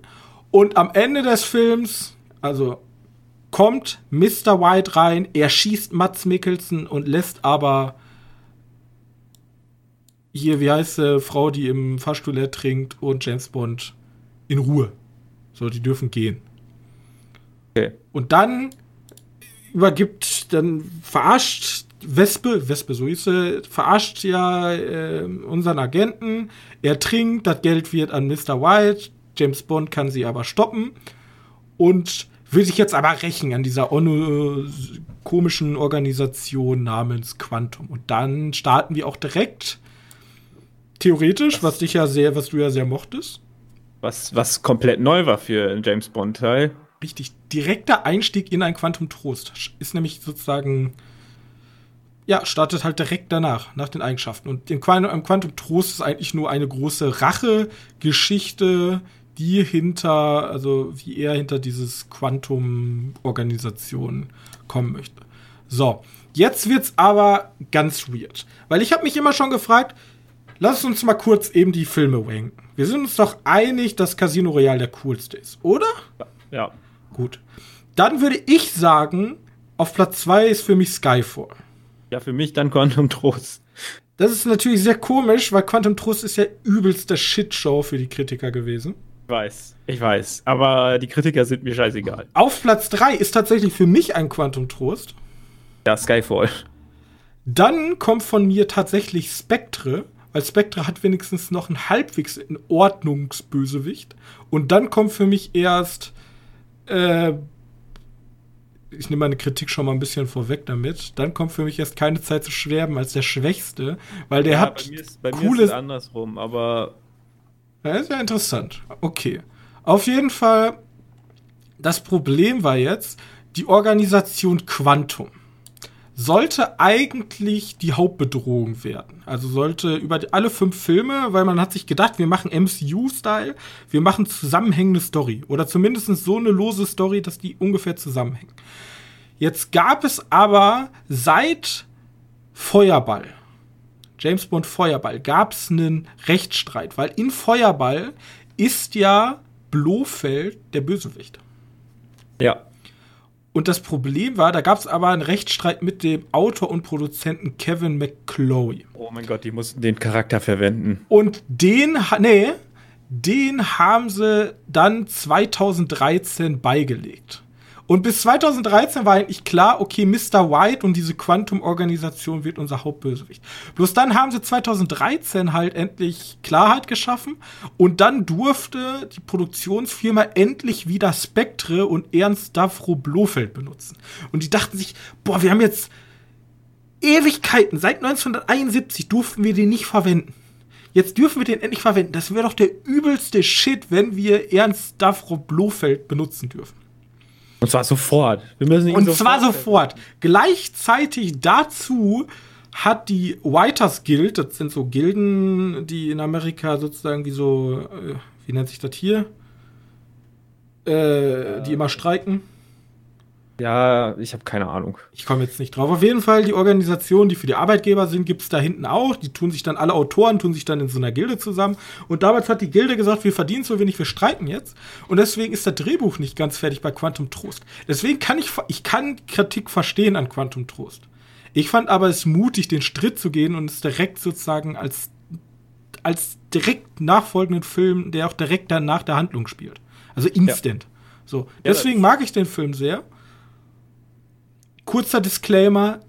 Und am Ende des Films, also kommt Mr. White rein, er schießt Mats Mikkelsen und lässt aber hier, wie heißt die Frau, die im Fahrstuhl ertrinkt und James Bond in Ruhe. So, die dürfen gehen. Okay. Und dann übergibt, dann verarscht Wespe, Wespe, so hieß sie, verarscht ja äh, unseren Agenten. Er trinkt, das Geld wird an Mr. White. James Bond kann sie aber stoppen und will sich jetzt aber rächen an dieser ono komischen Organisation namens Quantum. Und dann starten wir auch direkt theoretisch, was dich ja sehr, was du ja sehr mochtest. Was, was komplett neu war für einen James Bond-Teil. Richtig, direkter Einstieg in ein Quantum Trost. Ist nämlich sozusagen, ja, startet halt direkt danach, nach den Eigenschaften. Und im Quantum, Quantum Trost ist eigentlich nur eine große Rache-Geschichte, die hinter, also wie er hinter dieses Quantum-Organisation kommen möchte. So, jetzt wird's aber ganz weird. Weil ich habe mich immer schon gefragt, lass uns mal kurz eben die Filme wanken. Wir sind uns doch einig, dass Casino Royale der coolste ist, oder? Ja. Gut. Dann würde ich sagen, auf Platz 2 ist für mich Skyfall. Ja, für mich dann Quantum Trost. Das ist natürlich sehr komisch, weil Quantum Trost ist ja übelste Shitshow für die Kritiker gewesen. Ich weiß, ich weiß. Aber die Kritiker sind mir scheißegal. Auf Platz 3 ist tatsächlich für mich ein Quantum Trost. Ja, Skyfall. Dann kommt von mir tatsächlich Spectre, weil Spectre hat wenigstens noch einen halbwegs in Ordnungsbösewicht. Und dann kommt für mich erst äh, ich nehme meine Kritik schon mal ein bisschen vorweg damit. Dann kommt für mich erst keine Zeit zu schwerben als der Schwächste, weil der ja, hat bei mir ist, bei cooles. Mir ist es andersrum, aber. Ja, ist ja interessant. Okay. Auf jeden Fall, das Problem war jetzt die Organisation Quantum sollte eigentlich die Hauptbedrohung werden. Also sollte über alle fünf Filme, weil man hat sich gedacht, wir machen MCU-Style, wir machen zusammenhängende Story. Oder zumindest so eine lose Story, dass die ungefähr zusammenhängen. Jetzt gab es aber seit Feuerball, James Bond Feuerball, gab es einen Rechtsstreit, weil in Feuerball ist ja Blofeld der Bösewicht. Ja. Und das Problem war, da gab es aber einen Rechtsstreit mit dem Autor und Produzenten Kevin McCloy. Oh mein Gott, die mussten den Charakter verwenden. Und den, nee, den haben sie dann 2013 beigelegt. Und bis 2013 war eigentlich klar, okay, Mr. White und diese Quantum-Organisation wird unser Hauptbösewicht. Bloß dann haben sie 2013 halt endlich Klarheit geschaffen und dann durfte die Produktionsfirma endlich wieder Spectre und Ernst Davro Blofeld benutzen. Und die dachten sich, boah, wir haben jetzt Ewigkeiten, seit 1971 durften wir den nicht verwenden. Jetzt dürfen wir den endlich verwenden. Das wäre doch der übelste Shit, wenn wir Ernst Davro Blofeld benutzen dürfen. Und zwar sofort. Wir müssen ihn Und sofort zwar sofort. Gleichzeitig dazu hat die Whiters Guild, das sind so Gilden, die in Amerika sozusagen wie so, äh, wie nennt sich das hier? Äh, die immer streiken. Ja, ich habe keine Ahnung. Ich komme jetzt nicht drauf. Auf jeden Fall, die Organisationen, die für die Arbeitgeber sind, gibt es da hinten auch. Die tun sich dann, alle Autoren tun sich dann in so einer Gilde zusammen. Und damals hat die Gilde gesagt, wir verdienen so wenig, wir streiken jetzt. Und deswegen ist das Drehbuch nicht ganz fertig bei Quantum Trost. Deswegen kann ich, ich kann Kritik verstehen an Quantum Trost. Ich fand aber es mutig, den Schritt zu gehen und es direkt sozusagen als, als direkt nachfolgenden Film, der auch direkt dann nach der Handlung spielt. Also instant. Ja. So. Deswegen mag ich den Film sehr kurzer Disclaimer: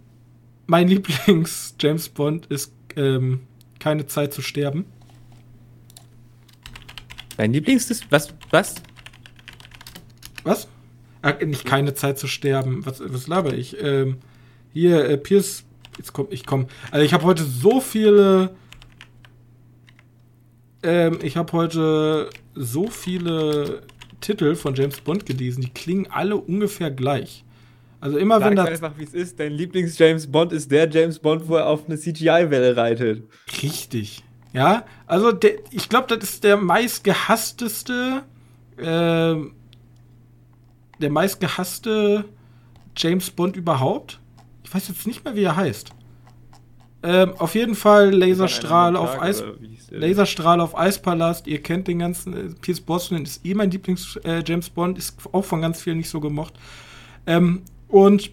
Mein Lieblings-James [LAUGHS] Bond ist ähm, Keine Zeit zu sterben. Dein Lieblings ist. Was? Was? Was? Äh, nicht keine Zeit zu sterben. Was, was laber ich? Ähm, hier, äh, Pierce. Jetzt komm, ich komm. Also ich habe heute so viele. Ähm, ich habe heute so viele Titel von James Bond gelesen, die klingen alle ungefähr gleich. Also immer Sag wenn das. einfach, wie es ist. Dein Lieblings-James Bond ist der James Bond, wo er auf eine CGI-Welle reitet. Richtig. Ja, also der, ich glaube, das ist der meistgehassteste, äh, der meistgehasste James Bond überhaupt. Ich weiß jetzt nicht mehr, wie er heißt. Ähm, auf jeden Fall Laserstrahl auf Eis. Laserstrahl auf Eispalast. Ihr kennt den ganzen. Äh, Pierce Brosnan ist eh mein Lieblings äh, Bond, ist auch von ganz vielen nicht so gemocht. Ähm, und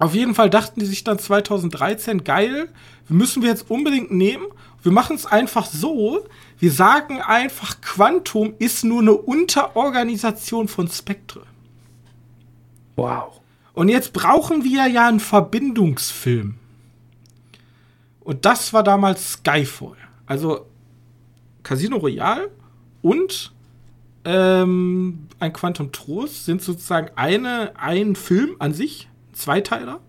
auf jeden Fall dachten die sich dann 2013, geil, müssen wir jetzt unbedingt nehmen. Wir machen es einfach so, wir sagen einfach, Quantum ist nur eine Unterorganisation von Spectre. Wow. Und jetzt brauchen wir ja einen Verbindungsfilm. Und das war damals Skyfall. Also Casino Royale und ähm, ein Quantum Trost sind sozusagen eine, ein Film an sich, Zweiteiler.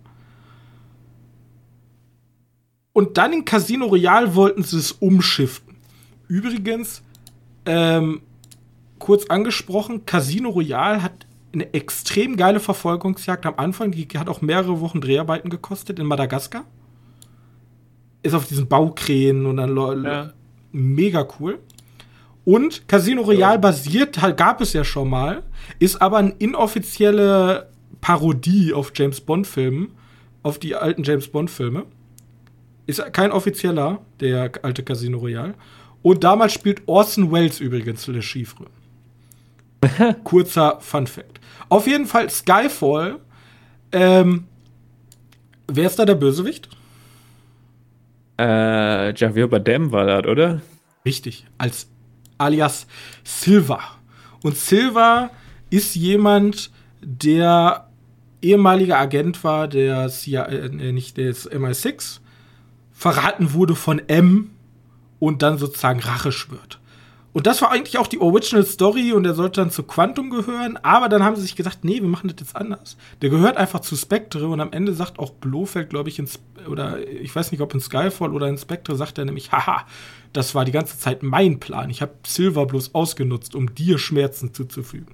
Und dann in Casino Royale wollten sie es umschiften. Übrigens, ähm, kurz angesprochen, Casino Royale hat eine extrem geile Verfolgungsjagd am Anfang. Die hat auch mehrere Wochen Dreharbeiten gekostet in Madagaskar. Ist auf diesen Baukränen und dann ja. mega cool. Und Casino Royale basiert, halt, gab es ja schon mal, ist aber eine inoffizielle Parodie auf James Bond-Filmen, auf die alten James Bond-Filme. Ist kein offizieller, der alte Casino Royale. Und damals spielt Orson Welles übrigens Le Chiffre. [LAUGHS] Kurzer Fun Fact. Auf jeden Fall Skyfall. Ähm, wer ist da der Bösewicht? Äh, Javier Bardem war das, oder? Richtig. Als alias Silva. Und Silva ist jemand, der ehemaliger Agent war, der CIA, äh, nicht des MI6, verraten wurde von M und dann sozusagen Rache schwört. Und das war eigentlich auch die Original Story und der sollte dann zu Quantum gehören, aber dann haben sie sich gedacht, nee, wir machen das jetzt anders. Der gehört einfach zu Spectre und am Ende sagt auch Blofeld, glaube ich, in, oder ich weiß nicht, ob in Skyfall oder in Spectre, sagt er nämlich, haha, das war die ganze Zeit mein Plan. Ich habe Silver bloß ausgenutzt, um dir Schmerzen zuzufügen.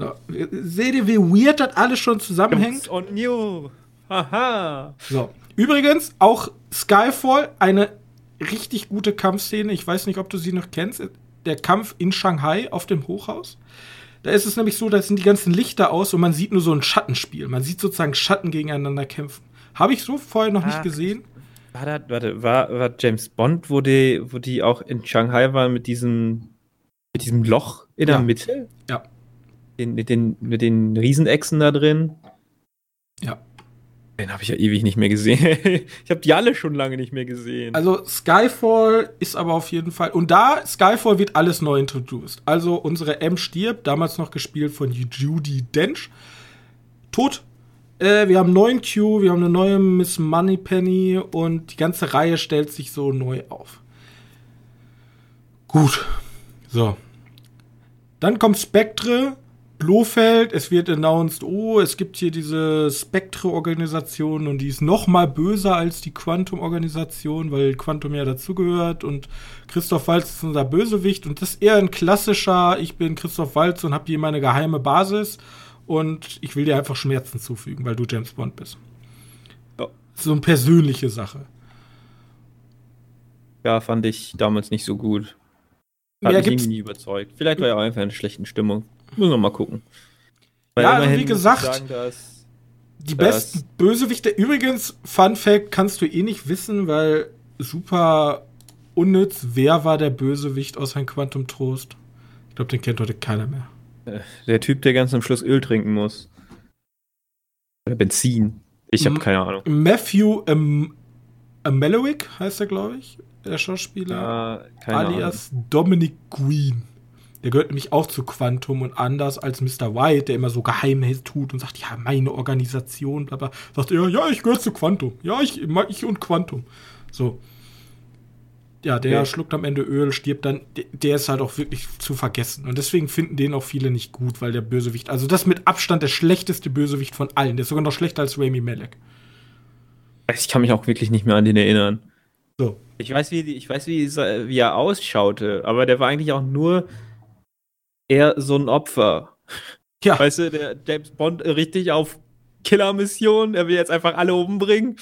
So. Seht ihr, wie weird das alles schon zusammenhängt? On you. Haha. So. Übrigens, auch Skyfall, eine richtig gute Kampfszene. Ich weiß nicht, ob du sie noch kennst. Der Kampf in Shanghai auf dem Hochhaus. Da ist es nämlich so, da sind die ganzen Lichter aus und man sieht nur so ein Schattenspiel. Man sieht sozusagen Schatten gegeneinander kämpfen. Habe ich so vorher noch ah, nicht gesehen. War das, warte, war, war James Bond, wo die, wo die auch in Shanghai waren mit diesem, mit diesem Loch in der Mitte? Ja. Den, mit, den, mit den Riesenechsen da drin? Ja. Den habe ich ja ewig nicht mehr gesehen. [LAUGHS] ich habe die alle schon lange nicht mehr gesehen. Also Skyfall ist aber auf jeden Fall. Und da, Skyfall wird alles neu introduced. Also unsere M stirbt, damals noch gespielt von Judy Dench. Tot äh, wir haben einen neuen Q, wir haben eine neue Miss Moneypenny und die ganze Reihe stellt sich so neu auf. Gut. So. Dann kommt Spectre, Blofeld, es wird announced, oh, es gibt hier diese Spectre-Organisation und die ist noch mal böser als die Quantum-Organisation, weil Quantum ja dazugehört und Christoph Waltz ist unser Bösewicht und das ist eher ein klassischer, ich bin Christoph Waltz und habe hier meine geheime Basis und ich will dir einfach Schmerzen zufügen, weil du James Bond bist. Ja. So eine persönliche Sache. Ja, fand ich damals nicht so gut. Hat Mehr mich irgendwie nie überzeugt. Vielleicht war er auch einfach in einer schlechten Stimmung. Müssen wir mal gucken. Weil ja, also wie gesagt, sagen, dass, die dass besten Bösewichte. Übrigens, Fun Fact, kannst du eh nicht wissen, weil super unnütz. Wer war der Bösewicht aus ein Quantum Trost? Ich glaube, den kennt heute keiner mehr. Äh, der Typ, der ganz am Schluss Öl trinken muss. Oder Benzin. Ich habe keine Ahnung. Matthew ähm, Malowick heißt er, glaube ich, der Schauspieler. Äh, alias Ahnung. Dominic Green. Der gehört nämlich auch zu Quantum und anders als Mr. White, der immer so Geheimnis tut und sagt, ja, meine Organisation, bla bla, sagt er, ja, ich gehöre zu Quantum. Ja, ich, ich und Quantum. So. Ja, der okay. schluckt am Ende Öl, stirbt dann. Der ist halt auch wirklich zu vergessen. Und deswegen finden den auch viele nicht gut, weil der Bösewicht, also das mit Abstand der schlechteste Bösewicht von allen. Der ist sogar noch schlechter als Rami Malek. Ich kann mich auch wirklich nicht mehr an den erinnern. So. Ich weiß, wie, ich weiß wie, wie er ausschaute, aber der war eigentlich auch nur eher so ein Opfer. Ja. Weißt du, der James Bond richtig auf Killermission, er will jetzt einfach alle umbringen.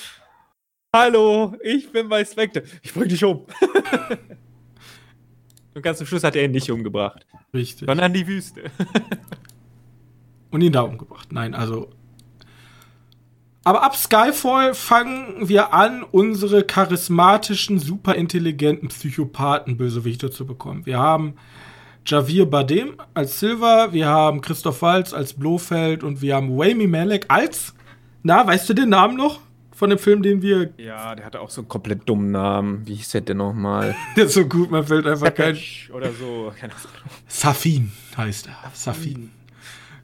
Hallo, ich bin bei Spectre. Ich bring dich um. [LAUGHS] Und ganz zum Schluss hat er ihn nicht umgebracht. Richtig. Sondern die Wüste. [LAUGHS] Und ihn da umgebracht. Nein, also. Aber ab Skyfall fangen wir an, unsere charismatischen, superintelligenten Psychopathen-Bösewichte zu bekommen. Wir haben Javier Bardem als Silver, wir haben Christoph Waltz als Blofeld und wir haben Wayme Malek als. Na, weißt du den Namen noch? von dem Film, den wir. Ja, der hatte auch so einen komplett dummen Namen. Wie hieß der denn nochmal? [LAUGHS] der ist so gut, man fällt einfach kein. Oder so. Safin heißt er. Safin.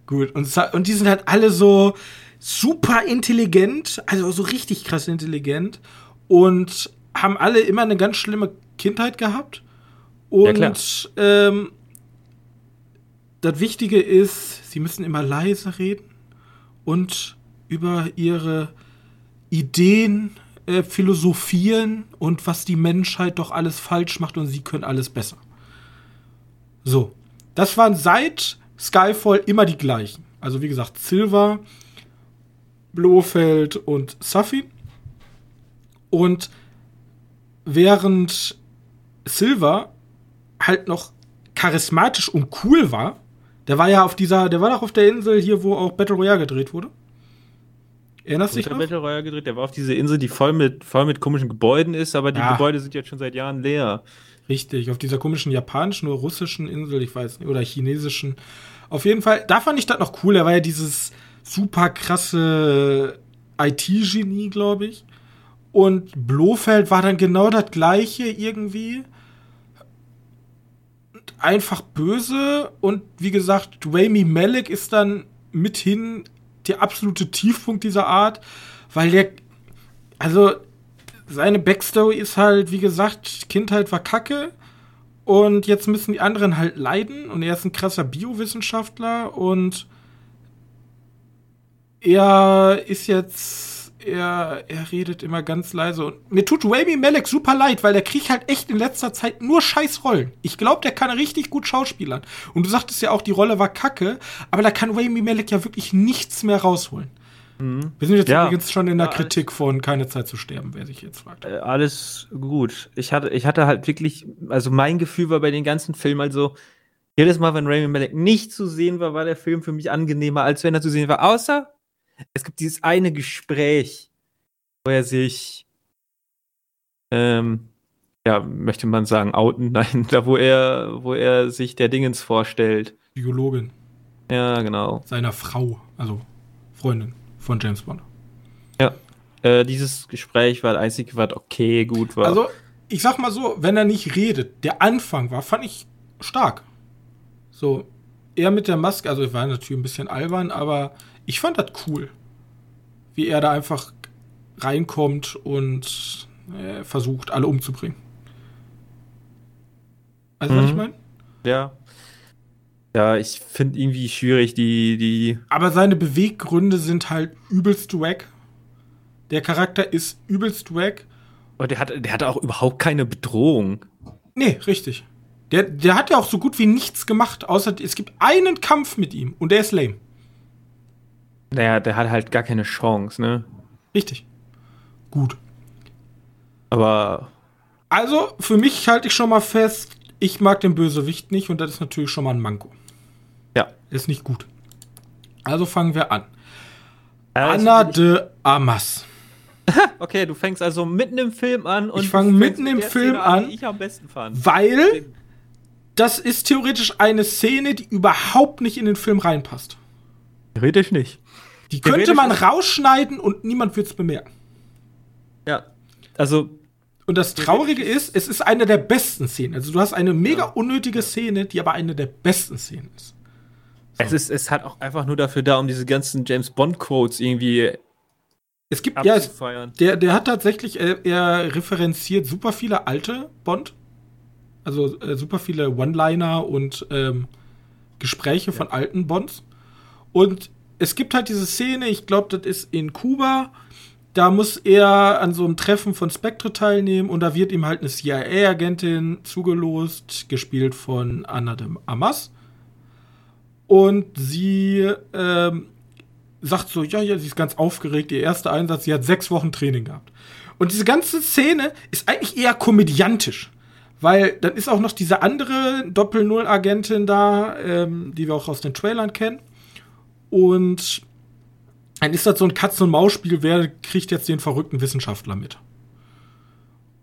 Gut. Und, und die sind halt alle so super intelligent, also so richtig krass intelligent und haben alle immer eine ganz schlimme Kindheit gehabt. Und ja, ähm, das Wichtige ist, sie müssen immer leise reden und über ihre Ideen äh, philosophieren und was die Menschheit doch alles falsch macht und sie können alles besser. So, das waren seit Skyfall immer die gleichen. Also wie gesagt, Silver, Blofeld und Safi. Und während Silver halt noch charismatisch und cool war, der war ja auf dieser, der war doch auf der Insel hier, wo auch Battle Royale gedreht wurde. Erinnerst du dich noch? Battle Royale gedreht, der war auf dieser Insel, die voll mit, voll mit komischen Gebäuden ist, aber die ja. Gebäude sind jetzt schon seit Jahren leer. Richtig, auf dieser komischen japanischen oder russischen Insel, ich weiß nicht, oder chinesischen. Auf jeden Fall, da fand ich das noch cool. Er war ja dieses super krasse IT-Genie, glaube ich. Und Blofeld war dann genau das gleiche irgendwie. Einfach böse. Und wie gesagt, Dwayne Malek ist dann mithin der absolute Tiefpunkt dieser Art, weil der, also seine Backstory ist halt, wie gesagt, Kindheit war Kacke und jetzt müssen die anderen halt leiden und er ist ein krasser Biowissenschaftler und er ist jetzt er, er redet immer ganz leise. Und mir tut Rami Malek super leid, weil der kriegt halt echt in letzter Zeit nur scheiß Rollen. Ich glaube, der kann richtig gut schauspielern. Und du sagtest ja auch, die Rolle war kacke, aber da kann Rami Malek ja wirklich nichts mehr rausholen. Mhm. Wir sind jetzt ja. übrigens schon in der ja, Kritik von Keine Zeit zu sterben, wer sich jetzt fragt. Äh, alles gut. Ich hatte, ich hatte halt wirklich, also mein Gefühl war bei den ganzen Filmen also, jedes Mal, wenn Rami Malek nicht zu sehen war, war der Film für mich angenehmer, als wenn er zu sehen war. Außer es gibt dieses eine Gespräch, wo er sich, ähm, ja, möchte man sagen, outen, [LAUGHS] nein, da wo er, wo er sich der Dingens vorstellt. Biologin. Ja, genau. Seiner Frau, also Freundin von James Bond. Ja, äh, dieses Gespräch war das einzige, was okay, gut war. Also, ich sag mal so, wenn er nicht redet, der Anfang war, fand ich stark. So, er mit der Maske, also war natürlich ein bisschen albern, aber ich fand das cool, wie er da einfach reinkommt und äh, versucht, alle umzubringen. Also, mhm. was ich mhm. meine? Ja. Ja, ich finde irgendwie schwierig, die, die. Aber seine Beweggründe sind halt übelst wack. Der Charakter ist übelst wack. Aber der hat, der hat auch überhaupt keine Bedrohung. Nee, richtig. Der, der hat ja auch so gut wie nichts gemacht, außer es gibt einen Kampf mit ihm und der ist lame. Naja, der hat halt gar keine Chance, ne? Richtig. Gut. Aber. Also, für mich halte ich schon mal fest, Ich mag den Bösewicht nicht und das ist natürlich schon mal ein Manko. Ja. Ist nicht gut. Also fangen wir an. Also Anna de Amas. [LAUGHS] okay, du fängst also mitten im Film an und ich fange mitten im Film Szene an, die ich am besten fand. Weil das ist theoretisch eine Szene, die überhaupt nicht in den Film reinpasst. Theoretisch nicht. Die könnte man rausschneiden und niemand wird es bemerken. Ja. Also. Und das Traurige ist, es ist eine der besten Szenen. Also du hast eine mega unnötige Szene, die aber eine der besten Szenen ist. So. Es ist, es hat auch einfach nur dafür da, um diese ganzen James Bond Quotes irgendwie es gibt ja, der, der hat tatsächlich, er, er, referenziert super viele alte Bond, also äh, super viele One-Liner und ähm, Gespräche ja. von alten Bonds. Und es gibt halt diese Szene, ich glaube, das ist in Kuba. Da muss er an so einem Treffen von Spectre teilnehmen und da wird ihm halt eine CIA-Agentin zugelost, gespielt von Anna de Amas. Und sie ähm, sagt so, ja, ja, sie ist ganz aufgeregt, ihr erster Einsatz, sie hat sechs Wochen Training gehabt. Und diese ganze Szene ist eigentlich eher komödiantisch. Weil dann ist auch noch diese andere Doppel-Null-Agentin da, ähm, die wir auch aus den Trailern kennen. Und dann ist das so ein Katz-und-Maus-Spiel, wer kriegt jetzt den verrückten Wissenschaftler mit.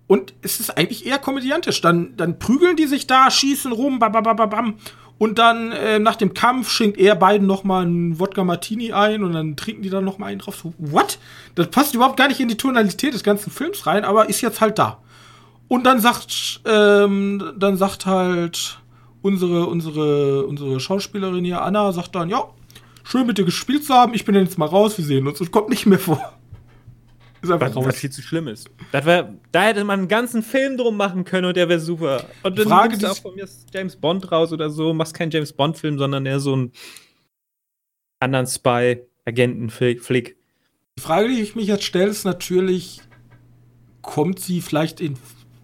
Und es ist eigentlich eher komödiantisch. Dann, dann prügeln die sich da, schießen rum, babababam. Und dann äh, nach dem Kampf schenkt er beiden noch mal einen Wodka Martini ein und dann trinken die dann noch mal einen drauf. So, what? Das passt überhaupt gar nicht in die Tonalität des ganzen Films rein, aber ist jetzt halt da. Und dann sagt, ähm, dann sagt halt unsere, unsere, unsere Schauspielerin hier, Anna, sagt dann, ja, schön mit dir gespielt zu haben, ich bin jetzt mal raus, wir sehen uns und kommt nicht mehr vor. [LAUGHS] Ist einfach was, raus. Was viel zu schlimm ist. Wär, da hätte man einen ganzen Film drum machen können und der wäre super. Und dann Frage, du auch von mir James Bond raus oder so, machst keinen James Bond-Film, sondern eher so einen anderen Spy-Agenten-Flick. Die Frage, die ich mich jetzt stelle, ist natürlich, kommt sie vielleicht in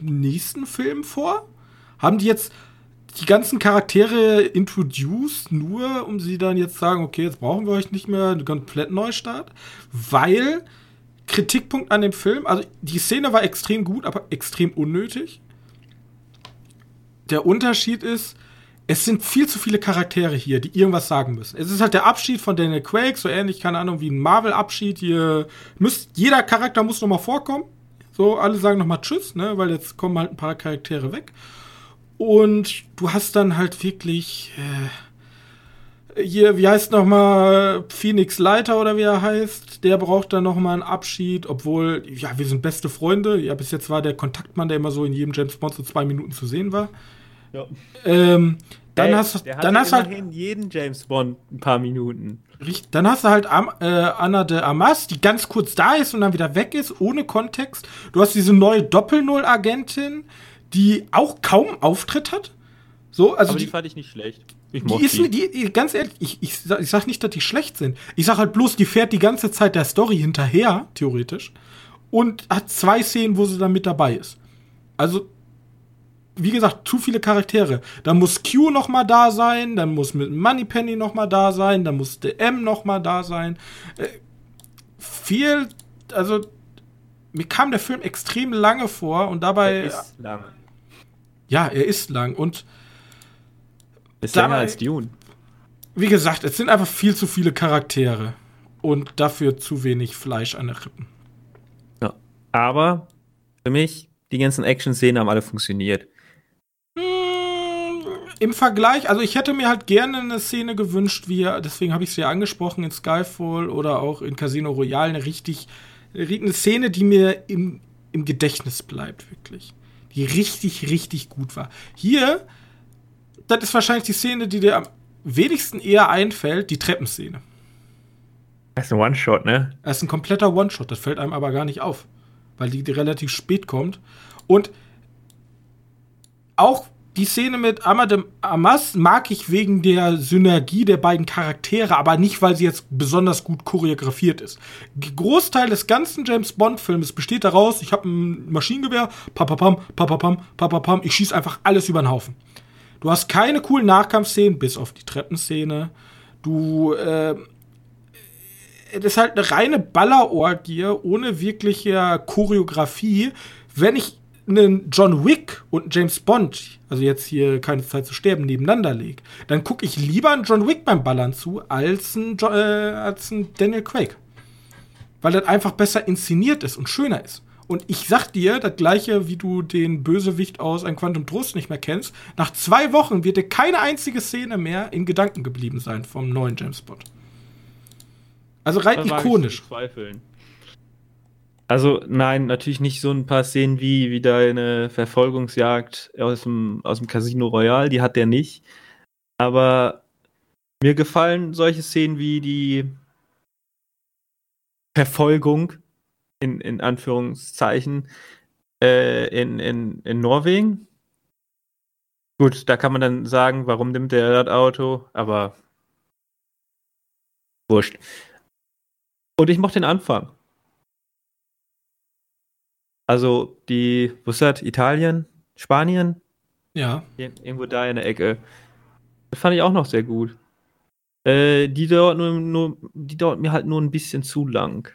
nächsten Film vor? Haben die jetzt die ganzen Charaktere introduced, nur um sie dann jetzt sagen, okay, jetzt brauchen wir euch nicht mehr, einen komplett Neustart? Weil Kritikpunkt an dem Film, also die Szene war extrem gut, aber extrem unnötig. Der Unterschied ist, es sind viel zu viele Charaktere hier, die irgendwas sagen müssen. Es ist halt der Abschied von Daniel Craig, so ähnlich, keine Ahnung, wie ein Marvel-Abschied. Jeder Charakter muss nochmal vorkommen. So, alle sagen nochmal Tschüss, ne, weil jetzt kommen halt ein paar Charaktere weg. Und du hast dann halt wirklich. Äh, hier, wie heißt nochmal Phoenix Leiter oder wie er heißt, der braucht dann nochmal einen Abschied, obwohl, ja, wir sind beste Freunde. Ja, bis jetzt war der Kontaktmann, der immer so in jedem James Bond so zwei Minuten zu sehen war. Ja. Ähm, dann Ey, hast, der dann hast halt jeden James Bond ein paar Minuten. Dann hast du halt Am, äh, Anna de Amas, die ganz kurz da ist und dann wieder weg ist, ohne Kontext. Du hast diese neue Doppel-Null-Agentin, die auch kaum Auftritt hat. So, also Aber die, die fand ich nicht schlecht. Ich die ist, die. Die, ganz ehrlich, ich, ich, ich sag nicht, dass die schlecht sind. Ich sag halt bloß, die fährt die ganze Zeit der Story hinterher, theoretisch, und hat zwei Szenen, wo sie dann mit dabei ist. Also, wie gesagt, zu viele Charaktere. Da muss Q noch mal da sein, dann muss mit Moneypenny noch mal da sein, dann muss der M noch mal da sein. Äh, viel, also mir kam der Film extrem lange vor und dabei. Er ist lang. Ja, er ist lang und ist länger als Dune. Wie gesagt, es sind einfach viel zu viele Charaktere und dafür zu wenig Fleisch an den Rippen. Ja, aber für mich, die ganzen Action-Szenen haben alle funktioniert. Hm, Im Vergleich, also ich hätte mir halt gerne eine Szene gewünscht, wie, deswegen habe ich es ja angesprochen, in Skyfall oder auch in Casino Royale, eine richtig, eine Szene, die mir im, im Gedächtnis bleibt, wirklich. Die richtig, richtig gut war. Hier das ist wahrscheinlich die Szene, die dir am wenigsten eher einfällt, die Treppenszene. Das ist ein One-Shot, ne? Das ist ein kompletter One-Shot, das fällt einem aber gar nicht auf, weil die, die relativ spät kommt. Und auch die Szene mit Amadem Amas mag ich wegen der Synergie der beiden Charaktere, aber nicht, weil sie jetzt besonders gut choreografiert ist. Großteil des ganzen James Bond-Films besteht daraus, ich habe ein Maschinengewehr, papapam, papapam, papapam, ich schieße einfach alles über den Haufen. Du hast keine coolen Nachkampfszenen, bis auf die Treppenszene. Du, äh, das ist halt eine reine Ballerorgie ohne wirkliche Choreografie. Wenn ich einen John Wick und einen James Bond, also jetzt hier keine Zeit zu sterben, nebeneinander lege, dann gucke ich lieber einen John Wick beim Ballern zu, als einen, äh, als einen Daniel Craig. Weil das einfach besser inszeniert ist und schöner ist. Und ich sag dir, das gleiche, wie du den Bösewicht aus Ein Quantum Trost nicht mehr kennst, nach zwei Wochen wird dir keine einzige Szene mehr in Gedanken geblieben sein vom neuen James Bond. Also rein ikonisch. Zweifeln. Also nein, natürlich nicht so ein paar Szenen wie, wie deine Verfolgungsjagd aus dem, aus dem Casino Royale, die hat der nicht. Aber mir gefallen solche Szenen wie die Verfolgung, in, in Anführungszeichen, äh, in, in, in Norwegen. Gut, da kann man dann sagen, warum nimmt der das Auto, aber wurscht. Und ich mochte den Anfang. Also die, wo ist das? Italien? Spanien? Ja. Irgendwo da in der Ecke. Das fand ich auch noch sehr gut. Äh, die dauert nur, nur, die dauert mir halt nur ein bisschen zu lang.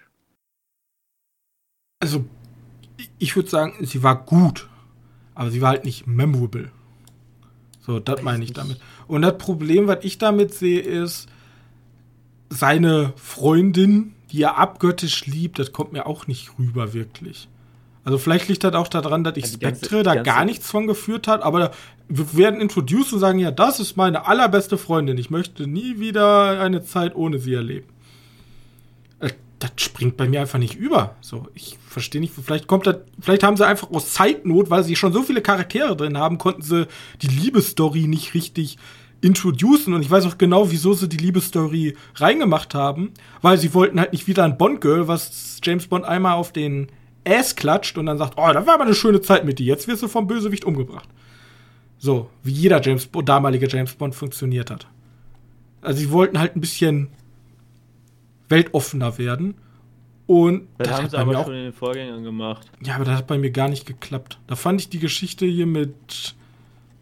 Also, ich würde sagen, sie war gut, aber sie war halt nicht memorable. So, das meine ich damit. Und das Problem, was ich damit sehe, ist, seine Freundin, die er abgöttisch liebt, das kommt mir auch nicht rüber, wirklich. Also vielleicht liegt das auch daran, dass ich Spectre da gar nichts von geführt hat, aber wir werden introduced und sagen, ja, das ist meine allerbeste Freundin. Ich möchte nie wieder eine Zeit ohne sie erleben. Äh, das springt bei mir einfach nicht über. So, ich verstehe nicht, vielleicht kommt das, vielleicht haben sie einfach aus Zeitnot, weil sie schon so viele Charaktere drin haben, konnten sie die Liebesstory nicht richtig introducen und ich weiß auch genau, wieso sie die Liebesstory reingemacht haben, weil sie wollten halt nicht wieder ein Bond-Girl, was James Bond einmal auf den Ass klatscht und dann sagt, oh, das war aber eine schöne Zeit mit dir, jetzt wirst du vom Bösewicht umgebracht. So, wie jeder James damalige James Bond funktioniert hat. Also sie wollten halt ein bisschen weltoffener werden. Und das, das haben sie aber auch, schon in den Vorgängern gemacht. Ja, aber das hat bei mir gar nicht geklappt. Da fand ich die Geschichte hier mit,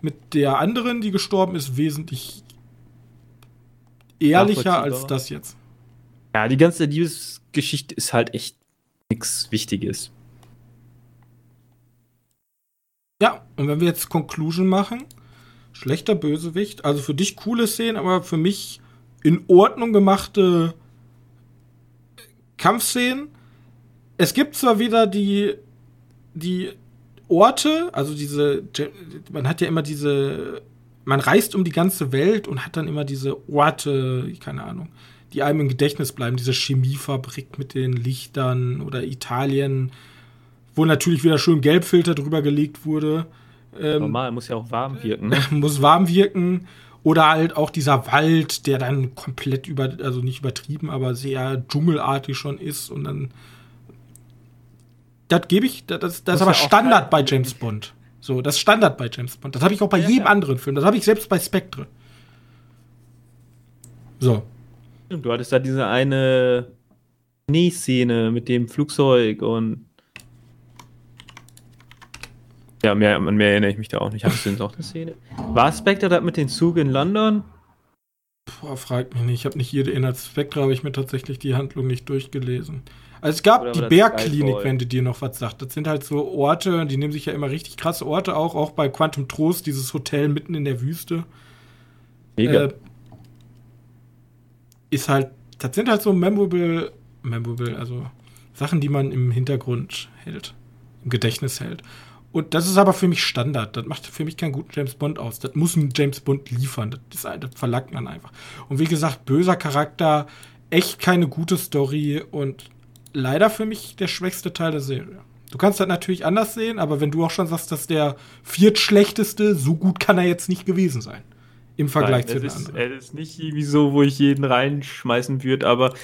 mit der anderen, die gestorben ist, wesentlich ehrlicher als das jetzt. Ja, die ganze Liebesgeschichte ist halt echt nichts Wichtiges. Ja, und wenn wir jetzt Conclusion machen, schlechter Bösewicht, also für dich coole Szenen, aber für mich in Ordnung gemachte Kampfszenen. Es gibt zwar wieder die, die Orte, also diese, man hat ja immer diese, man reist um die ganze Welt und hat dann immer diese Orte, keine Ahnung, die einem im Gedächtnis bleiben. Diese Chemiefabrik mit den Lichtern oder Italien, wo natürlich wieder schön Gelbfilter drüber gelegt wurde. Ähm, Normal, muss ja auch warm wirken. [LAUGHS] muss warm wirken. Oder halt auch dieser Wald, der dann komplett über, also nicht übertrieben, aber sehr dschungelartig schon ist. Und dann. Das gebe ich, das, das, das ist aber Standard bei James Bond. So, das ist Standard bei James Bond. Das habe ich auch bei ja, jedem ja. anderen Film. Das habe ich selbst bei Spectre. So. Du hattest da diese eine Nähszene mit dem Flugzeug und. Ja, mehr, an mehr erinnere ich mich da auch nicht. Hattest du denn noch eine Szene? War Spectre da mit dem Zug in London? Boah, fragt mich nicht. Ich habe nicht jede Inhalt Spectre, habe ich mir tatsächlich die Handlung nicht durchgelesen. Also es gab Oder die Bergklinik, wenn du dir noch was sagt. Das sind halt so Orte, die nehmen sich ja immer richtig krasse Orte auch, auch bei Quantum Trost, dieses Hotel mitten in der Wüste. Mega. Äh, ist halt, das sind halt so memorable, memorable, also Sachen, die man im Hintergrund hält, im Gedächtnis hält. Und das ist aber für mich Standard. Das macht für mich keinen guten James Bond aus. Das muss ein James Bond liefern. Das, ist, das verlangt man einfach. Und wie gesagt, böser Charakter, echt keine gute Story und leider für mich der schwächste Teil der Serie. Du kannst das natürlich anders sehen, aber wenn du auch schon sagst, dass der viertschlechteste, so gut kann er jetzt nicht gewesen sein im Vergleich Nein, zu den ist, anderen. Es ist nicht irgendwie so, wo ich jeden reinschmeißen würde, aber.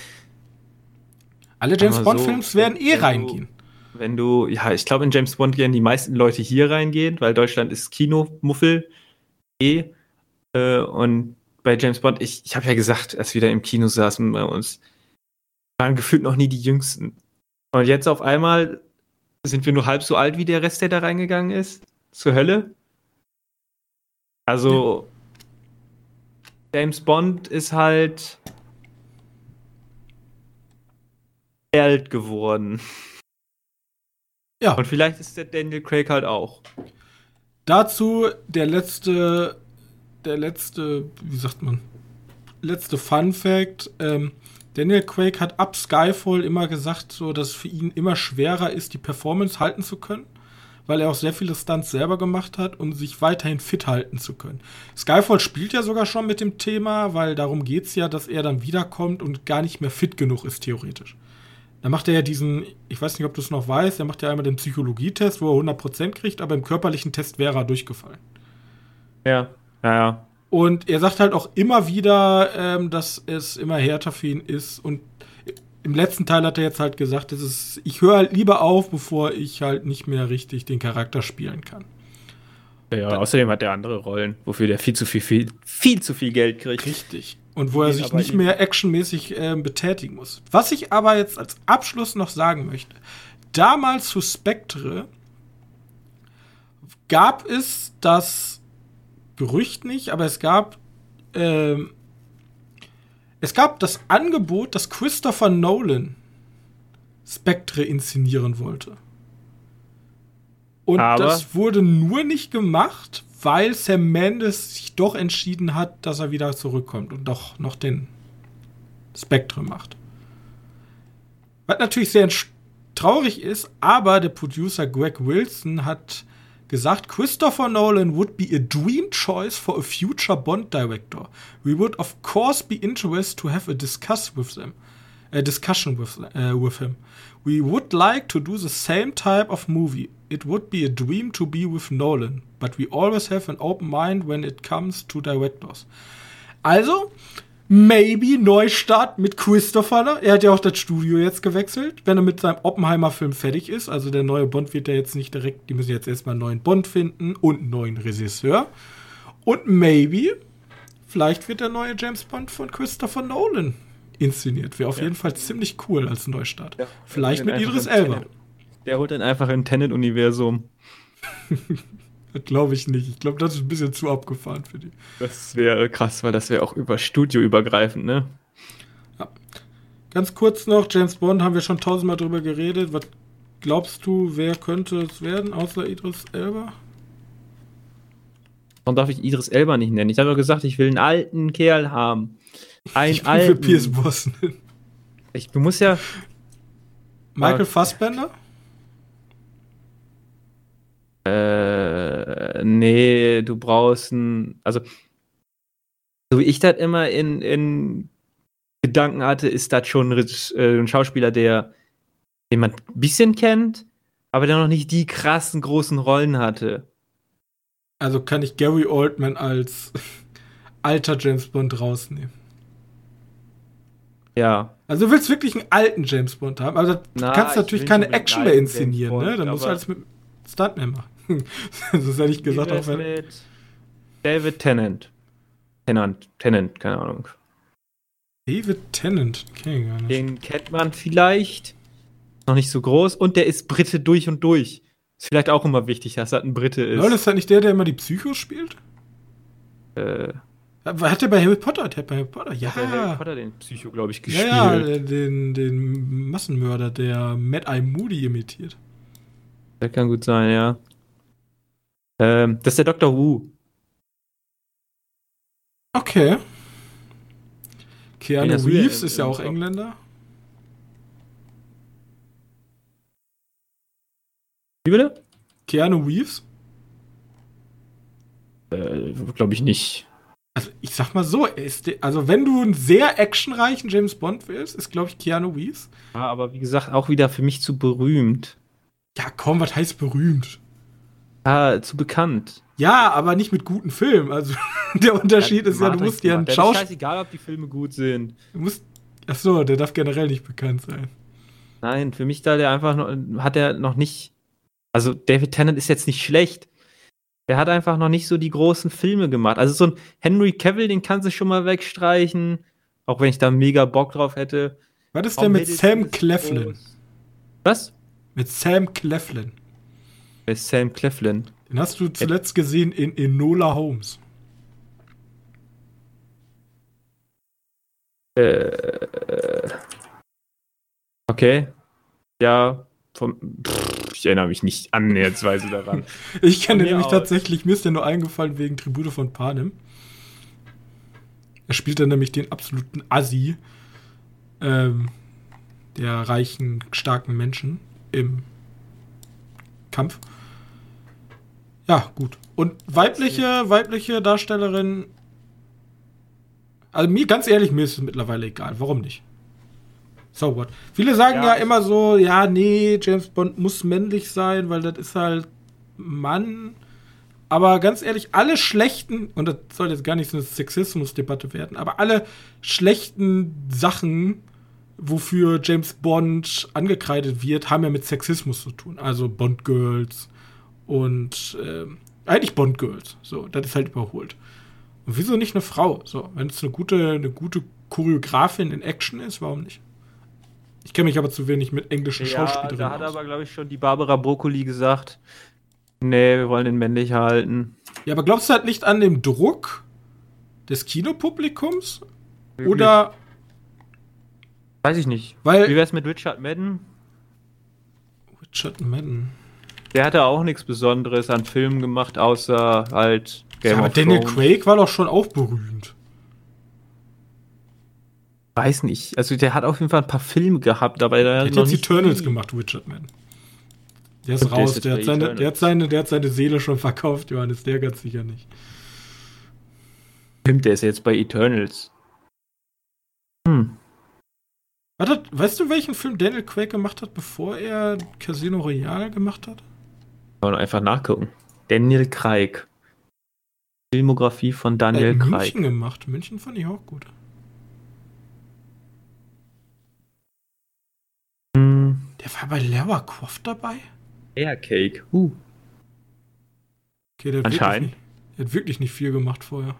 Alle James Bond-Films so, werden eh reingehen. Wenn du, ja, ich glaube, in James Bond werden die meisten Leute hier reingehen, weil Deutschland ist Kinomuffel eh. Äh, und bei James Bond, ich, ich habe ja gesagt, als wir da im Kino saßen bei uns, waren gefühlt noch nie die Jüngsten. Und jetzt auf einmal sind wir nur halb so alt wie der Rest, der da reingegangen ist. Zur Hölle. Also, James Bond ist halt alt geworden. Ja. Und vielleicht ist der Daniel Craig halt auch. Dazu der letzte, der letzte, wie sagt man, letzte Fun Fact. Ähm, Daniel Craig hat ab Skyfall immer gesagt, so, dass es für ihn immer schwerer ist, die Performance halten zu können, weil er auch sehr viele Stunts selber gemacht hat, um sich weiterhin fit halten zu können. Skyfall spielt ja sogar schon mit dem Thema, weil darum geht es ja, dass er dann wiederkommt und gar nicht mehr fit genug ist, theoretisch. Da macht er ja diesen, ich weiß nicht, ob du es noch weißt, er macht ja einmal den Psychologietest, wo er 100% kriegt, aber im körperlichen Test wäre er durchgefallen. Ja, ja, ja. Und er sagt halt auch immer wieder, ähm, dass es immer härter für ihn ist. Und im letzten Teil hat er jetzt halt gesagt, dass es, ich höre halt lieber auf, bevor ich halt nicht mehr richtig den Charakter spielen kann. Ja, außerdem hat er andere Rollen, wofür der viel zu viel, viel, viel zu viel Geld kriegt. Richtig. Und wo er sich nicht mehr actionmäßig äh, betätigen muss. Was ich aber jetzt als Abschluss noch sagen möchte. Damals zu Spectre gab es das Gerücht nicht, aber es gab äh, es gab das Angebot, dass Christopher Nolan Spectre inszenieren wollte. Und aber das wurde nur nicht gemacht, weil Sam Mendes sich doch entschieden hat, dass er wieder zurückkommt und doch noch den Spectre macht. Was natürlich sehr traurig ist, aber der Producer Greg Wilson hat gesagt, Christopher Nolan would be a dream choice for a future Bond director. We would of course be interested to have a discuss with them, a discussion with, uh, with him. We would like to do the same type of movie. It would be a dream to be with Nolan, but we always have an open mind when it comes to directors. Also, maybe Neustart mit Christopher. Er hat ja auch das Studio jetzt gewechselt, wenn er mit seinem Oppenheimer-Film fertig ist. Also der neue Bond wird ja jetzt nicht direkt, die müssen jetzt erstmal einen neuen Bond finden und einen neuen Regisseur. Und maybe, vielleicht wird der neue James Bond von Christopher Nolan inszeniert. Wäre auf ja. jeden Fall ziemlich cool als Neustart. Ja, Vielleicht mit Idris Elba. Der holt dann einfach im Tenet-Universum. [LAUGHS] glaube ich nicht. Ich glaube, das ist ein bisschen zu abgefahren für die. Das wäre krass, weil das wäre auch über Studio übergreifend, ne? Ja. Ganz kurz noch, James Bond haben wir schon tausendmal drüber geredet. Was glaubst du, wer könnte es werden, außer Idris Elba? Warum darf ich Idris Elba nicht nennen? Ich habe doch gesagt, ich will einen alten Kerl haben. Ein ich bin für Pierce Brosnan. Ich, du musst ja. Michael Fassbender? Äh, nee, du brauchst ein. Also, so wie ich das immer in, in Gedanken hatte, ist das schon ein, äh, ein Schauspieler, der, den man ein bisschen kennt, aber der noch nicht die krassen großen Rollen hatte. Also kann ich Gary Oldman als [LAUGHS] alter James Bond rausnehmen. Ja. Also du willst wirklich einen alten James Bond haben, aber du kannst natürlich keine Action mehr inszenieren, ne? Dann musst du alles mit Stuntman machen. [LAUGHS] das ist ehrlich gesagt auch mit David Tennant. Tennant, Tennant, keine Ahnung. David Tennant, okay, gar nicht. Den kennt man vielleicht. Noch nicht so groß. Und der ist Brite durch und durch. Ist vielleicht auch immer wichtig, dass er ein Brite ist. Lol, ist das nicht der, der immer die Psychos spielt? Äh. Hat der bei Harry Potter? Hat der bei Harry Potter? Ja. Hat Harry Potter den Psycho, glaube ich, gespielt. Ja, ja, den, den Massenmörder, der Mad Eye Moody imitiert. Der kann gut sein, ja. Ähm, das ist der Dr. Wu. Okay. Keanu hey, Reeves ist ja auch Engländer. Wie bitte? Keanu Reeves? Äh, glaube ich nicht. Also ich sag mal so, ist, also wenn du einen sehr actionreichen James Bond willst, ist glaube ich Keanu Reeves. Ja, aber wie gesagt, auch wieder für mich zu berühmt. Ja, komm, was heißt berühmt? Ah, zu bekannt. Ja, aber nicht mit guten Filmen. Also [LAUGHS] der Unterschied ja, ist ja, du musst ja einen Schauspieler. Ist scheißegal, ob die Filme gut sind. Du musst. Ach so, der darf generell nicht bekannt sein. Nein, für mich da der einfach noch, hat er noch nicht. Also David Tennant ist jetzt nicht schlecht, der hat einfach noch nicht so die großen Filme gemacht. Also so ein Henry Cavill, den kannst du schon mal wegstreichen, auch wenn ich da mega Bock drauf hätte. Was ist denn mit Sam Cleflin? Was? Mit Sam Cleflin. Wer ist Sam Cleflin? Den hast du zuletzt gesehen in Enola Holmes. Äh, okay. Ja, vom, pff, ich erinnere mich nicht annäherungsweise daran. [LAUGHS] ich kenne nämlich aus. tatsächlich, mir ist der nur eingefallen wegen Tribute von Panem. Er spielt dann nämlich den absoluten Assi ähm, der reichen, starken Menschen im Kampf. Ja, gut. Und weibliche, weibliche Darstellerin. Also mir, ganz ehrlich, mir ist es mittlerweile egal. Warum nicht? So what? Viele sagen ja, ja immer so, ja, nee, James Bond muss männlich sein, weil das ist halt Mann. Aber ganz ehrlich, alle schlechten, und das soll jetzt gar nicht so eine Sexismusdebatte werden, aber alle schlechten Sachen, wofür James Bond angekreidet wird, haben ja mit Sexismus zu tun. Also Bond Girls und äh, eigentlich Bond Girls. So, das ist halt überholt. Und wieso nicht eine Frau? So, wenn es eine gute, eine gute Choreografin in Action ist, warum nicht? Ich kenne mich aber zu wenig mit englischen ja, Schauspielerinnen. Da hat aus. aber, glaube ich, schon die Barbara Broccoli gesagt, Nee, wir wollen ihn männlich halten. Ja, aber glaubst du halt nicht an den Druck des Kinopublikums? Wirklich? Oder. Weiß ich nicht. Weil, Wie wär's mit Richard Madden? Richard Madden. Der hatte auch nichts Besonderes an Filmen gemacht, außer halt Game ja, aber Daniel Thrones. Craig war doch schon auch berühmt. Weiß nicht. Also der hat auf jeden Fall ein paar Filme gehabt, aber der, der hat jetzt Eternals gemacht, Richard Madden. Der ist raus, der, hat seine, der, hat seine, der hat seine Seele schon verkauft, Johannes, der ganz sicher nicht. Stimmt, der ist jetzt bei Eternals. Hm. Warte, weißt du, welchen Film Daniel Craig gemacht hat, bevor er Casino Royale gemacht hat? Kann man einfach nachgucken. Daniel Craig. Filmografie von Daniel Craig. München gemacht. München fand ich auch gut. Der war bei Lara Croft dabei? Aircake. Uh. Okay, der Anscheinend. Nicht, der hat wirklich nicht viel gemacht vorher.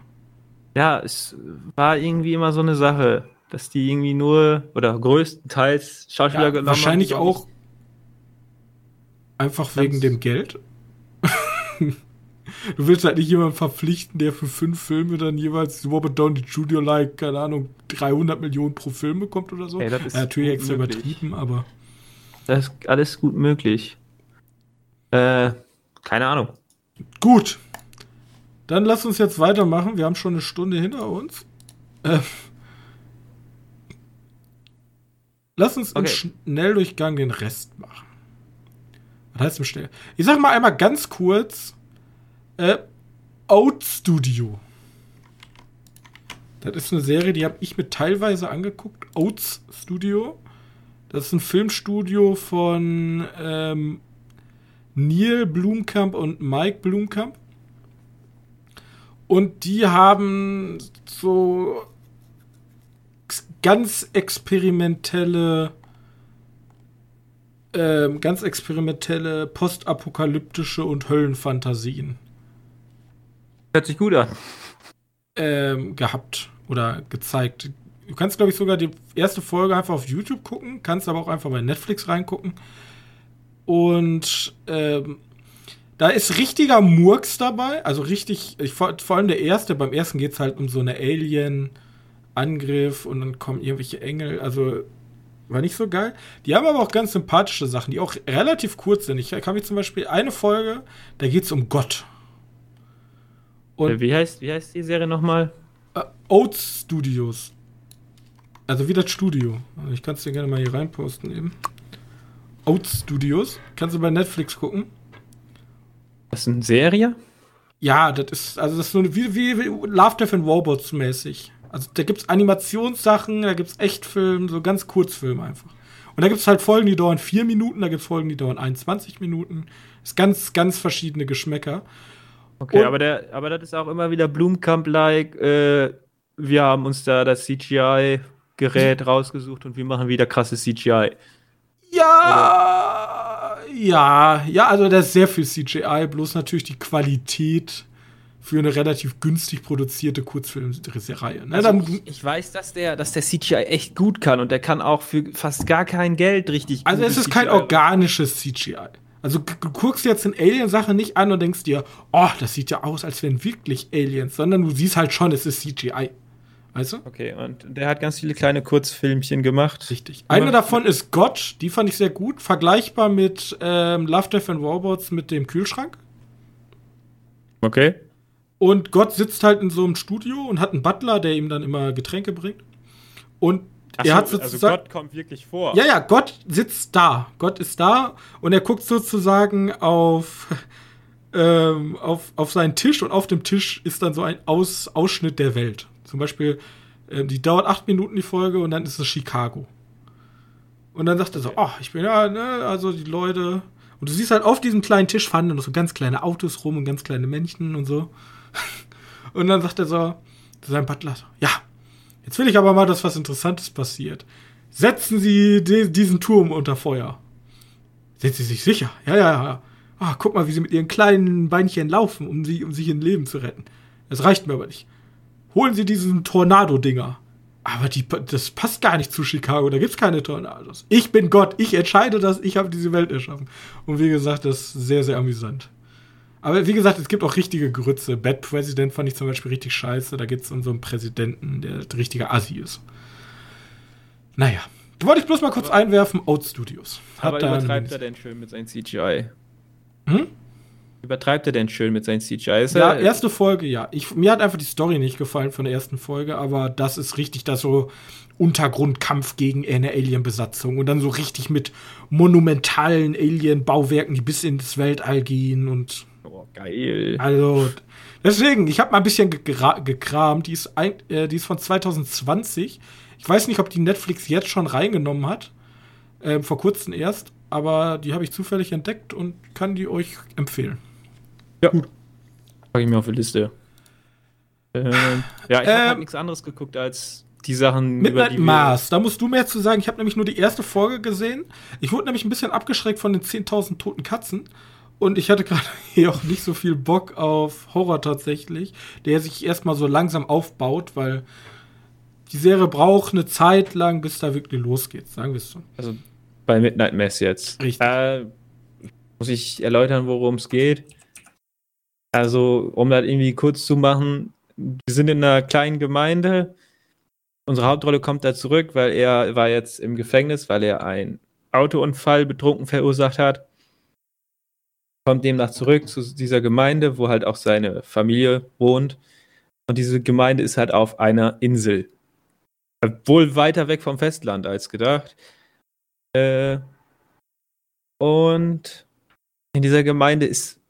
Ja, es war irgendwie immer so eine Sache, dass die irgendwie nur oder größtenteils Schauspieler ja, genommen Wahrscheinlich haben, auch einfach wegen dem Geld. [LAUGHS] du willst halt nicht jemanden verpflichten, der für fünf Filme dann jeweils Robert Downey Jr. like, keine Ahnung, 300 Millionen pro Film bekommt oder so. Ey, das ist ja, natürlich extra übertrieben, aber. Das ist alles gut möglich. Äh, keine Ahnung. Gut. Dann lass uns jetzt weitermachen. Wir haben schon eine Stunde hinter uns. Äh, lass uns okay. im Schnelldurchgang den Rest machen. Was heißt im Schnell? Ich sag mal einmal ganz kurz: äh, Out Studio. Das ist eine Serie, die habe ich mir teilweise angeguckt. Oats Studio. Das ist ein Filmstudio von ähm, Neil Blumkamp und Mike Blumkamp. Und die haben so ganz experimentelle, äh, ganz experimentelle postapokalyptische und Höllenfantasien. Hört sich gut an. Ähm, gehabt oder gezeigt. Du kannst, glaube ich, sogar die erste Folge einfach auf YouTube gucken, kannst aber auch einfach bei Netflix reingucken. Und ähm, da ist richtiger Murks dabei. Also richtig, ich, vor, vor allem der erste. Beim ersten geht es halt um so eine Alien-Angriff und dann kommen irgendwelche Engel. Also war nicht so geil. Die haben aber auch ganz sympathische Sachen, die auch relativ kurz sind. Ich habe zum Beispiel eine Folge, da geht es um Gott. Und äh, wie, heißt, wie heißt die Serie nochmal? Äh, Oats Studios. Also wie das Studio. Ich kann es dir gerne mal hier reinposten eben. Oats Studios. Kannst du bei Netflix gucken. Das ist eine Serie? Ja, das ist, also das ist so wie, wie, wie Love, Death and Robots mäßig. Also da gibt's Animationssachen, da gibt's Echtfilme, so ganz Kurzfilme einfach. Und da gibt's halt Folgen, die dauern vier Minuten, da gibt's Folgen, die dauern 21 Minuten. Das ist ganz, ganz verschiedene Geschmäcker. Okay, aber, der, aber das ist auch immer wieder Blumkamp-like. Äh, wir haben uns da das CGI-Gerät rausgesucht und wir machen wieder krasses CGI. Ja, Oder? ja, ja, also da ist sehr viel CGI, bloß natürlich die Qualität für eine relativ günstig produzierte Kurzfilmreihe. Ne? Also ich, ich, weiß, dass der, dass der CGI echt gut kann und der kann auch für fast gar kein Geld richtig. Also es ist CGI kein organisches CGI. Also du guckst jetzt eine Alien-Sache nicht an und denkst dir, oh, das sieht ja aus, als wären wirklich Aliens, sondern du siehst halt schon, es ist CGI. Weißt du? Okay, und der hat ganz viele kleine Kurzfilmchen gemacht. Richtig. Eine davon ist Gott, die fand ich sehr gut. Vergleichbar mit ähm, Love, Death and Robots mit dem Kühlschrank. Okay. Und Gott sitzt halt in so einem Studio und hat einen Butler, der ihm dann immer Getränke bringt. Und Ach er hat sozusagen. Also Gott kommt wirklich vor. Ja, ja, Gott sitzt da. Gott ist da und er guckt sozusagen auf, [LAUGHS] ähm, auf, auf seinen Tisch und auf dem Tisch ist dann so ein Aus, Ausschnitt der Welt. Zum Beispiel, äh, die dauert acht Minuten die Folge und dann ist es Chicago. Und dann sagt er so, ach, ich bin ja, ne, also die Leute. Und du siehst halt auf diesem kleinen Tisch fanden noch so ganz kleine Autos rum und ganz kleine Männchen und so. [LAUGHS] und dann sagt er so zu seinem Butler, ja, Jetzt will ich aber mal, dass was Interessantes passiert. Setzen Sie diesen Turm unter Feuer. Sind Sie sich sicher? Ja, ja, ja. Ah, guck mal, wie Sie mit Ihren kleinen Beinchen laufen, um, sie, um sich in Leben zu retten. Das reicht mir aber nicht. Holen Sie diesen Tornado-Dinger. Aber die, das passt gar nicht zu Chicago, da gibt's keine Tornados. Ich bin Gott, ich entscheide das, ich habe diese Welt erschaffen. Und wie gesagt, das ist sehr, sehr amüsant. Aber wie gesagt, es gibt auch richtige Grütze. Bad President fand ich zum Beispiel richtig scheiße. Da geht es um so einen Präsidenten, der der richtige Assi ist. Naja. Da wollte ich bloß mal kurz aber, einwerfen, Oat Studios. Hat aber übertreibt er denn schön mit seinem CGI? Hm? Übertreibt er denn schön mit seinen CGI? Ist ja, erste Folge, ja. Ich, mir hat einfach die Story nicht gefallen von der ersten Folge, aber das ist richtig, dass so Untergrundkampf gegen eine Alien-Besatzung und dann so richtig mit monumentalen Alien-Bauwerken, die bis ins Weltall gehen und Geil. Also, deswegen, ich habe mal ein bisschen gekramt. Die ist, ein, äh, die ist von 2020. Ich weiß nicht, ob die Netflix jetzt schon reingenommen hat. Äh, vor kurzem erst. Aber die habe ich zufällig entdeckt und kann die euch empfehlen. Ja. Gut. Packe ich mir auf die Liste. Äh, ja, ich habe halt ähm, nichts anderes geguckt als die Sachen Midnight Mars, da musst du mehr zu sagen. Ich habe nämlich nur die erste Folge gesehen. Ich wurde nämlich ein bisschen abgeschreckt von den 10.000 toten Katzen. Und ich hatte [LAUGHS] gerade hier auch nicht so viel Bock auf Horror tatsächlich, der sich erstmal so langsam aufbaut, weil die Serie braucht eine Zeit lang, bis da wirklich losgeht, sagen wir es so. Also bei Midnight Mass jetzt. Richtig. Äh, muss ich erläutern, worum es geht? Also, um das irgendwie kurz zu machen, wir sind in einer kleinen Gemeinde. Unsere Hauptrolle kommt da zurück, weil er war jetzt im Gefängnis, weil er einen Autounfall betrunken verursacht hat kommt demnach zurück zu dieser Gemeinde, wo halt auch seine Familie wohnt. Und diese Gemeinde ist halt auf einer Insel. Wohl weiter weg vom Festland als gedacht. Äh, und in dieser Gemeinde ist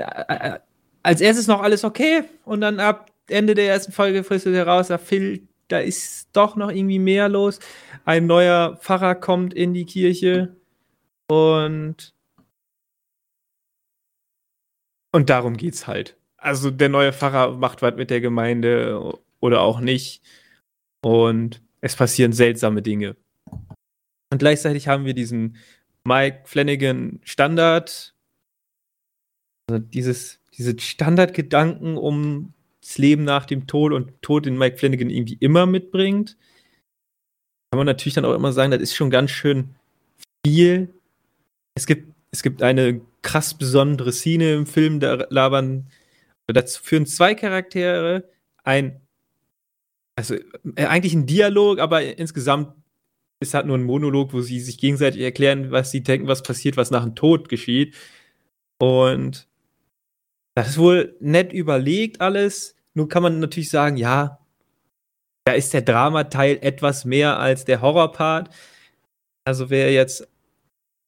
äh, äh, als erstes noch alles okay und dann ab Ende der ersten Folge frisst heraus, da Phil, da ist doch noch irgendwie mehr los. Ein neuer Pfarrer kommt in die Kirche und und darum geht's halt. Also der neue Pfarrer macht was mit der Gemeinde oder auch nicht. Und es passieren seltsame Dinge. Und gleichzeitig haben wir diesen Mike Flanagan Standard. Also dieses, diese Standardgedanken um das Leben nach dem Tod und Tod, den Mike Flanagan irgendwie immer mitbringt. Kann man natürlich dann auch immer sagen, das ist schon ganz schön viel. Es gibt, es gibt eine krass besondere Szene im Film, da labern, dazu führen zwei Charaktere ein, also äh, eigentlich ein Dialog, aber insgesamt ist halt nur ein Monolog, wo sie sich gegenseitig erklären, was sie denken, was passiert, was nach dem Tod geschieht. Und das ist wohl nett überlegt alles. Nun kann man natürlich sagen, ja, da ist der Dramateil etwas mehr als der Horrorpart. Also wer jetzt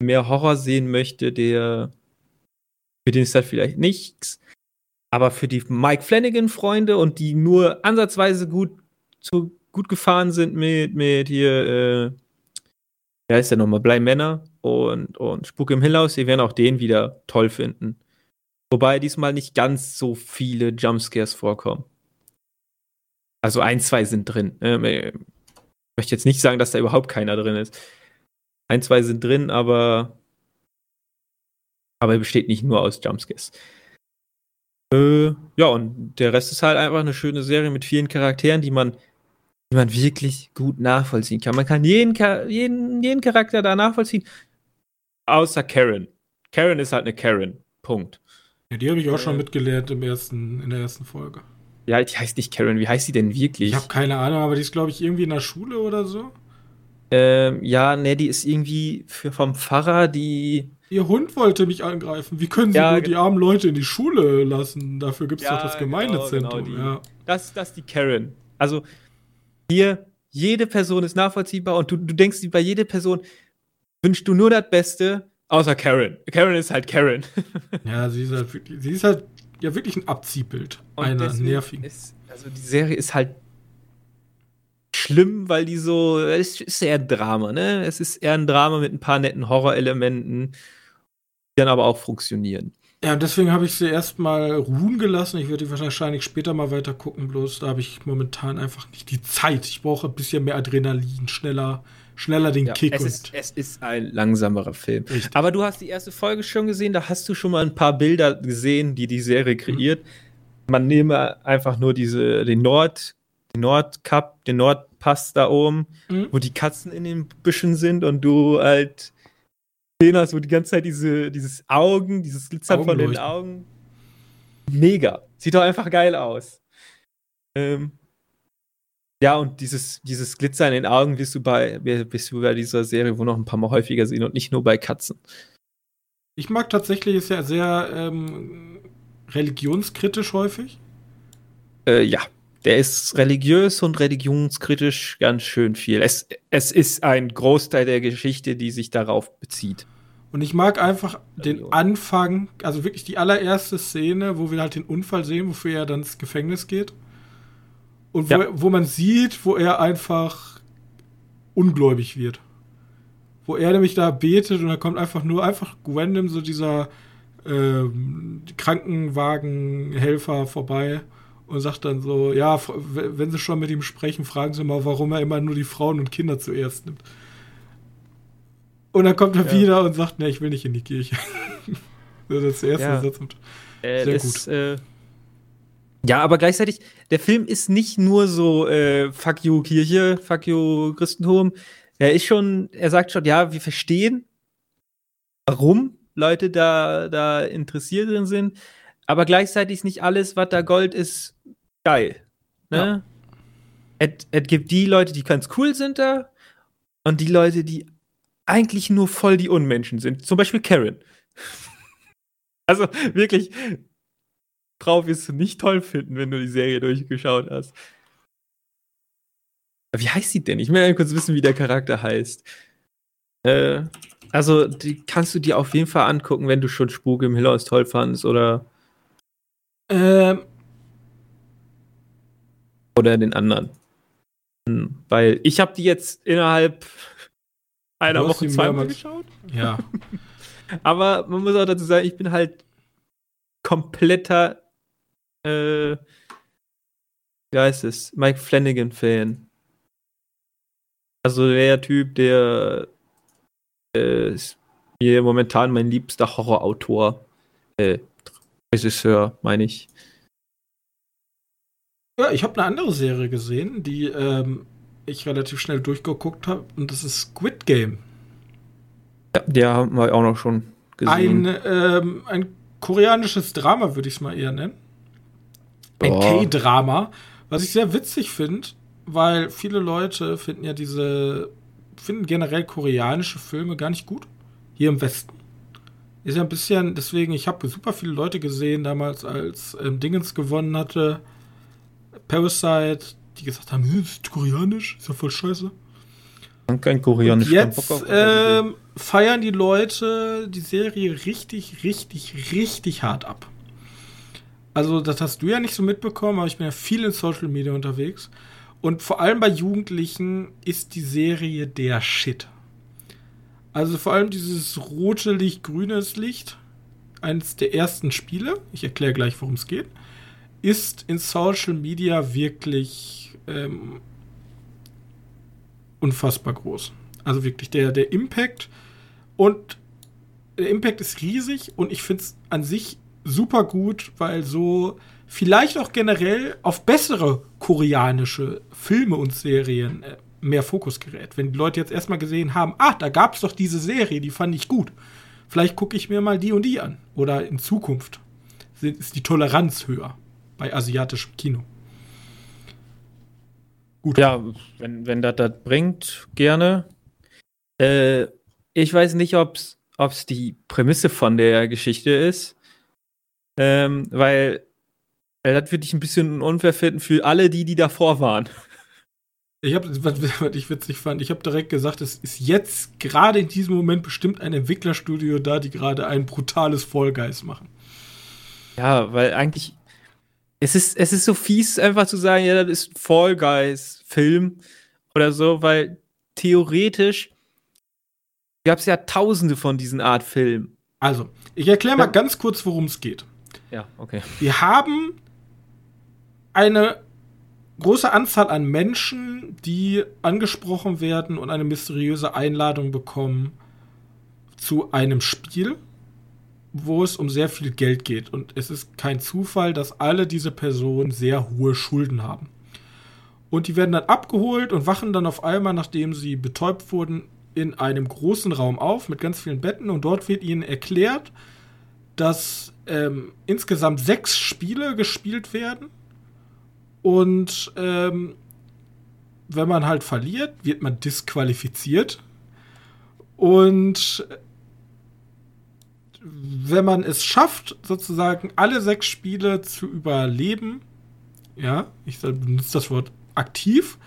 mehr Horror sehen möchte, der für den ist das vielleicht nichts. Aber für die Mike Flanagan-Freunde und die nur ansatzweise gut, zu, gut gefahren sind mit, mit hier, äh, wer ist der nochmal? Blei Männer und, und Spuk im Hillhaus, die werden auch den wieder toll finden. Wobei diesmal nicht ganz so viele Jumpscares vorkommen. Also ein, zwei sind drin. Ähm, ich möchte jetzt nicht sagen, dass da überhaupt keiner drin ist. Ein, zwei sind drin, aber aber er besteht nicht nur aus Jumpscares. Äh, ja, und der Rest ist halt einfach eine schöne Serie mit vielen Charakteren, die man, die man wirklich gut nachvollziehen kann. Man kann jeden, jeden, jeden Charakter da nachvollziehen. Außer Karen. Karen ist halt eine Karen. Punkt. Ja, die habe ich auch äh, schon mitgelehrt im ersten, in der ersten Folge. Ja, die heißt nicht Karen. Wie heißt die denn wirklich? Ich habe keine Ahnung, aber die ist, glaube ich, irgendwie in der Schule oder so. Ähm, ja, ne, die ist irgendwie für, vom Pfarrer, die. Ihr Hund wollte mich angreifen. Wie können Sie ja, nur die armen Leute in die Schule lassen? Dafür gibt es ja, doch das genau, Gemeindezentrum. Genau, genau ja. Das, das ist die Karen. Also, hier, jede Person ist nachvollziehbar und du, du denkst bei jeder Person, wünschst du nur das Beste, außer Karen. Karen ist halt Karen. [LAUGHS] ja, sie ist halt wirklich, sie ist halt ja wirklich ein Abziehbild und einer nervigen. Ist, also die Serie ist halt schlimm, weil die so, es ist eher ein Drama, ne? Es ist eher ein Drama mit ein paar netten Horrorelementen, die dann aber auch funktionieren. Ja, deswegen habe ich sie erstmal ruhen gelassen. Ich würde die wahrscheinlich später mal weiter gucken, bloß da habe ich momentan einfach nicht die Zeit. Ich brauche ein bisschen mehr Adrenalin, schneller, schneller den ja, Kick. Es ist, es ist ein langsamerer Film. Richtig. Aber du hast die erste Folge schon gesehen, da hast du schon mal ein paar Bilder gesehen, die die Serie mhm. kreiert. Mhm. Man nehme einfach nur diese, den Nord, den Nordkap, den Nordpass da oben, mhm. wo die Katzen in den Büschen sind und du halt gesehen hast, wo die ganze Zeit diese, dieses Augen, dieses Glitzern von den Augen. Mega. Sieht doch einfach geil aus. Ähm, ja, und dieses, dieses Glitzer in den Augen wirst du bei, wirst du bei dieser Serie wohl noch ein paar Mal häufiger sehen und nicht nur bei Katzen. Ich mag tatsächlich, ist ja sehr ähm, religionskritisch häufig. Äh, ja, der ist religiös und religionskritisch ganz schön viel. Es, es ist ein Großteil der Geschichte, die sich darauf bezieht. Und ich mag einfach den Anfang, also wirklich die allererste Szene, wo wir halt den Unfall sehen, wofür er dann ins Gefängnis geht. Und wo, ja. wo man sieht, wo er einfach ungläubig wird. Wo er nämlich da betet und da kommt einfach nur einfach random so dieser ähm, Krankenwagenhelfer vorbei und sagt dann so, ja, wenn Sie schon mit ihm sprechen, fragen Sie mal, warum er immer nur die Frauen und Kinder zuerst nimmt. Und dann kommt er ja. wieder und sagt, ne, ich will nicht in die Kirche. [LAUGHS] das ist der erste ja. Satz. Äh, Sehr das, gut. Äh, ja, aber gleichzeitig, der Film ist nicht nur so äh, Fuck you Kirche, Fuck you Christentum. Er ist schon, er sagt schon, ja, wir verstehen, warum Leute da, da interessiert drin sind, aber gleichzeitig ist nicht alles, was da Gold ist, geil. Ne? Ja. Es, es gibt die Leute, die ganz cool sind da und die Leute, die eigentlich nur voll die Unmenschen sind. Zum Beispiel Karen. [LAUGHS] also wirklich, drauf wirst du nicht toll finden, wenn du die Serie durchgeschaut hast. Wie heißt sie denn? Ich will kurz wissen, wie der Charakter heißt. Äh, also, die kannst du dir auf jeden Fall angucken, wenn du schon Spuk im Hillhaus toll fandest, oder? Ähm. Oder den anderen. Hm, weil ich habe die jetzt innerhalb einer Woche zweimal geschaut. Ja. [LAUGHS] Aber man muss auch dazu sagen, ich bin halt kompletter äh, wie heißt es, Mike Flanagan-Fan. Also der Typ, der äh, ist mir momentan mein liebster Horrorautor, äh, Regisseur, meine ich. Ja, ich habe eine andere Serie gesehen, die ähm, ich relativ schnell durchgeguckt habe, und das ist Squid Game. Ja, der haben wir auch noch schon gesehen. Ein, ähm, ein koreanisches Drama, würde ich es mal eher nennen. Ein. K-Drama, was ich sehr witzig finde, weil viele Leute finden ja diese, finden generell koreanische Filme gar nicht gut. Hier im Westen. Ist ja ein bisschen, deswegen, ich habe super viele Leute gesehen damals, als ähm, Dingens gewonnen hatte. Parasite, die gesagt haben, das ist koreanisch, ist ja voll scheiße. Kein koreanisch. Und jetzt ähm, feiern die Leute die Serie richtig, richtig, richtig hart ab. Also, das hast du ja nicht so mitbekommen, aber ich bin ja viel in Social Media unterwegs. Und vor allem bei Jugendlichen ist die Serie der Shit. Also vor allem dieses rote Licht, grünes Licht, eines der ersten Spiele, ich erkläre gleich, worum es geht, ist in Social Media wirklich ähm, unfassbar groß. Also wirklich der, der Impact und der Impact ist riesig und ich finde es an sich super gut, weil so vielleicht auch generell auf bessere koreanische Filme und Serien äh, mehr Fokus gerät. Wenn die Leute jetzt erstmal gesehen haben, ah, da gab es doch diese Serie, die fand ich gut. Vielleicht gucke ich mir mal die und die an. Oder in Zukunft ist die Toleranz höher bei asiatischem Kino. Gut. Ja, wenn, wenn das das bringt, gerne. Äh, ich weiß nicht, ob es die Prämisse von der Geschichte ist. Ähm, weil äh, das würde ich ein bisschen unfair finden für alle die, die davor waren. Ich habe, was, was, ich witzig fand, ich habe direkt gesagt, es ist jetzt gerade in diesem Moment bestimmt ein Entwicklerstudio da, die gerade ein brutales Guys machen. Ja, weil eigentlich es ist, es ist so fies, einfach zu sagen, ja, das ist Fall Guys Film oder so, weil theoretisch gab es ja tausende von diesen Art Filmen. Also, ich erkläre mal ganz kurz, worum es geht. Ja, okay. Wir haben eine große Anzahl an Menschen, die angesprochen werden und eine mysteriöse Einladung bekommen zu einem Spiel, wo es um sehr viel Geld geht. Und es ist kein Zufall, dass alle diese Personen sehr hohe Schulden haben. Und die werden dann abgeholt und wachen dann auf einmal, nachdem sie betäubt wurden, in einem großen Raum auf mit ganz vielen Betten. Und dort wird ihnen erklärt, dass ähm, insgesamt sechs Spiele gespielt werden und ähm, wenn man halt verliert, wird man disqualifiziert. Und wenn man es schafft, sozusagen alle sechs Spiele zu überleben, ja, ich benutze das Wort aktiv,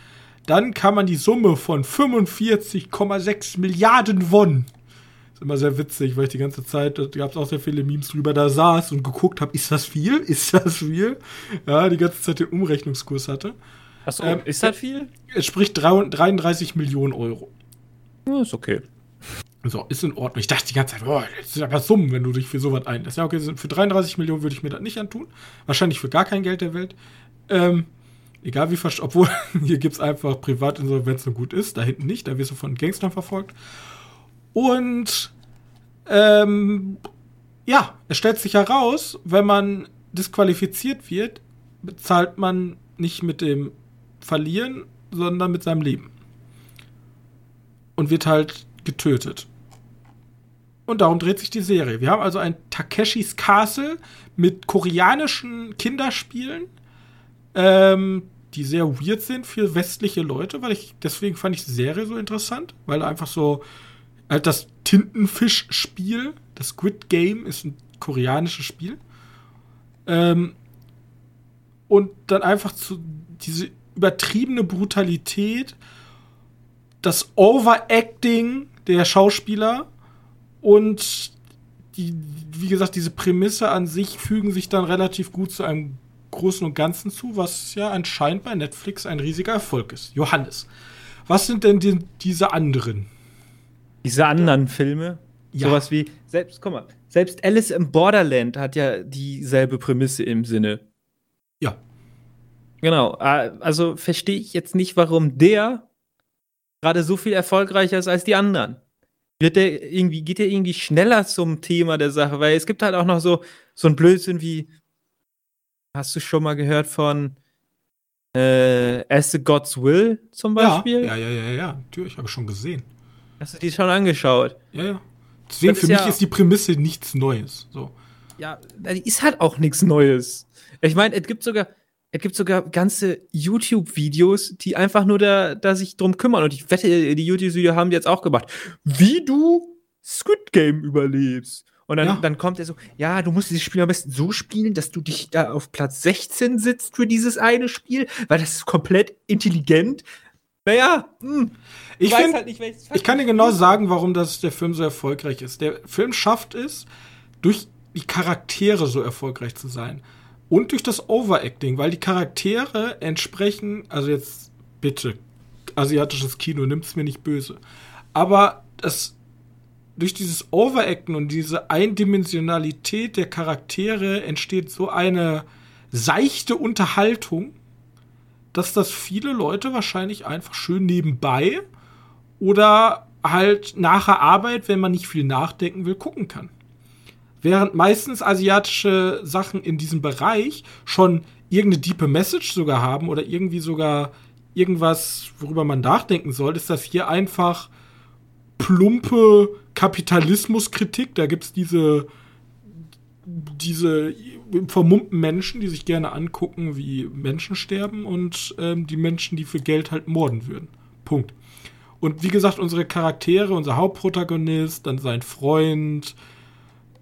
dann kann man die Summe von 45,6 Milliarden Won ist immer sehr witzig, weil ich die ganze Zeit, da gab es auch sehr viele Memes drüber, da saß und geguckt habe, ist das viel? [LAUGHS] Ist das viel? Ja, die ganze Zeit den Umrechnungskurs hatte. Achso, ähm, ist das viel? Es spricht 33 Millionen Euro. Ja, ist okay. So, ist in Ordnung. Ich dachte die ganze Zeit, boah, das sind aber Summen, wenn du dich für sowas einlässt. Ja, okay, für 33 Millionen würde ich mir das nicht antun. Wahrscheinlich für gar kein Geld der Welt. Ähm, egal wie verstanden, obwohl [LAUGHS] hier gibt es einfach Privatinsolvenz und gut ist, da hinten nicht, da wirst du von Gangstern verfolgt. Und ähm, ja, es stellt sich heraus, wenn man disqualifiziert wird, bezahlt man nicht mit dem Verlieren, sondern mit seinem Leben. Und wird halt getötet. Und darum dreht sich die Serie. Wir haben also ein Takeshis Castle mit koreanischen Kinderspielen, ähm, die sehr weird sind für westliche Leute, weil ich deswegen fand ich die Serie so interessant, weil einfach so halt das Tintenfisch-Spiel, das Squid Game ist ein koreanisches Spiel. Ähm, und dann einfach zu diese übertriebene Brutalität, das Overacting der Schauspieler und die, wie gesagt, diese Prämisse an sich fügen sich dann relativ gut zu einem Großen und Ganzen zu, was ja anscheinend bei Netflix ein riesiger Erfolg ist. Johannes, was sind denn die, diese anderen? Diese anderen Filme, ja. sowas wie, selbst, guck mal, selbst Alice im Borderland hat ja dieselbe Prämisse im Sinne. Ja. Genau, also verstehe ich jetzt nicht, warum der gerade so viel erfolgreicher ist als die anderen. Wird der irgendwie, geht der irgendwie schneller zum Thema der Sache? Weil es gibt halt auch noch so, so ein Blödsinn wie, hast du schon mal gehört von äh, As the God's Will zum Beispiel? Ja, ja, ja, ja, ja. Natürlich, habe ich schon gesehen. Hast du die schon angeschaut? Ja, ja. Deswegen, für mich ja, ist die Prämisse nichts Neues. So. Ja, die ist halt auch nichts Neues. Ich meine, es gibt sogar, es gibt sogar ganze YouTube-Videos, die einfach nur da, da sich drum kümmern. Und ich wette, die YouTube-Videos haben die jetzt auch gemacht. Wie du Squid Game überlebst. Und dann, ja. dann kommt er so, ja, du musst dieses Spiel am besten so spielen, dass du dich da auf Platz 16 sitzt für dieses eine Spiel, weil das ist komplett intelligent. Naja, hm. Ich, find, halt nicht, ich kann dir genau sagen, warum das der Film so erfolgreich ist. Der Film schafft es, durch die Charaktere so erfolgreich zu sein. Und durch das Overacting, weil die Charaktere entsprechen, also jetzt bitte, asiatisches Kino, nimm's mir nicht böse. Aber das, durch dieses Overacten und diese Eindimensionalität der Charaktere entsteht so eine seichte Unterhaltung, dass das viele Leute wahrscheinlich einfach schön nebenbei oder halt nach der Arbeit, wenn man nicht viel nachdenken will, gucken kann. Während meistens asiatische Sachen in diesem Bereich schon irgendeine diepe Message sogar haben oder irgendwie sogar irgendwas, worüber man nachdenken soll, ist das hier einfach plumpe Kapitalismuskritik. Da gibt es diese, diese vermummten Menschen, die sich gerne angucken, wie Menschen sterben und ähm, die Menschen, die für Geld halt morden würden. Punkt. Und wie gesagt, unsere Charaktere, unser Hauptprotagonist, dann sein Freund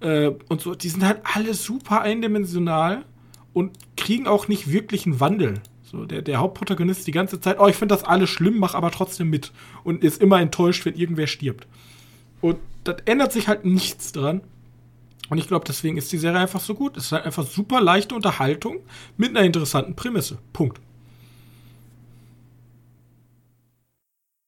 äh, und so, die sind halt alle super eindimensional und kriegen auch nicht wirklich einen Wandel. So, der, der Hauptprotagonist die ganze Zeit, oh, ich finde das alles schlimm, mach aber trotzdem mit. Und ist immer enttäuscht, wenn irgendwer stirbt. Und das ändert sich halt nichts dran. Und ich glaube, deswegen ist die Serie einfach so gut. Es ist halt einfach super leichte Unterhaltung mit einer interessanten Prämisse. Punkt.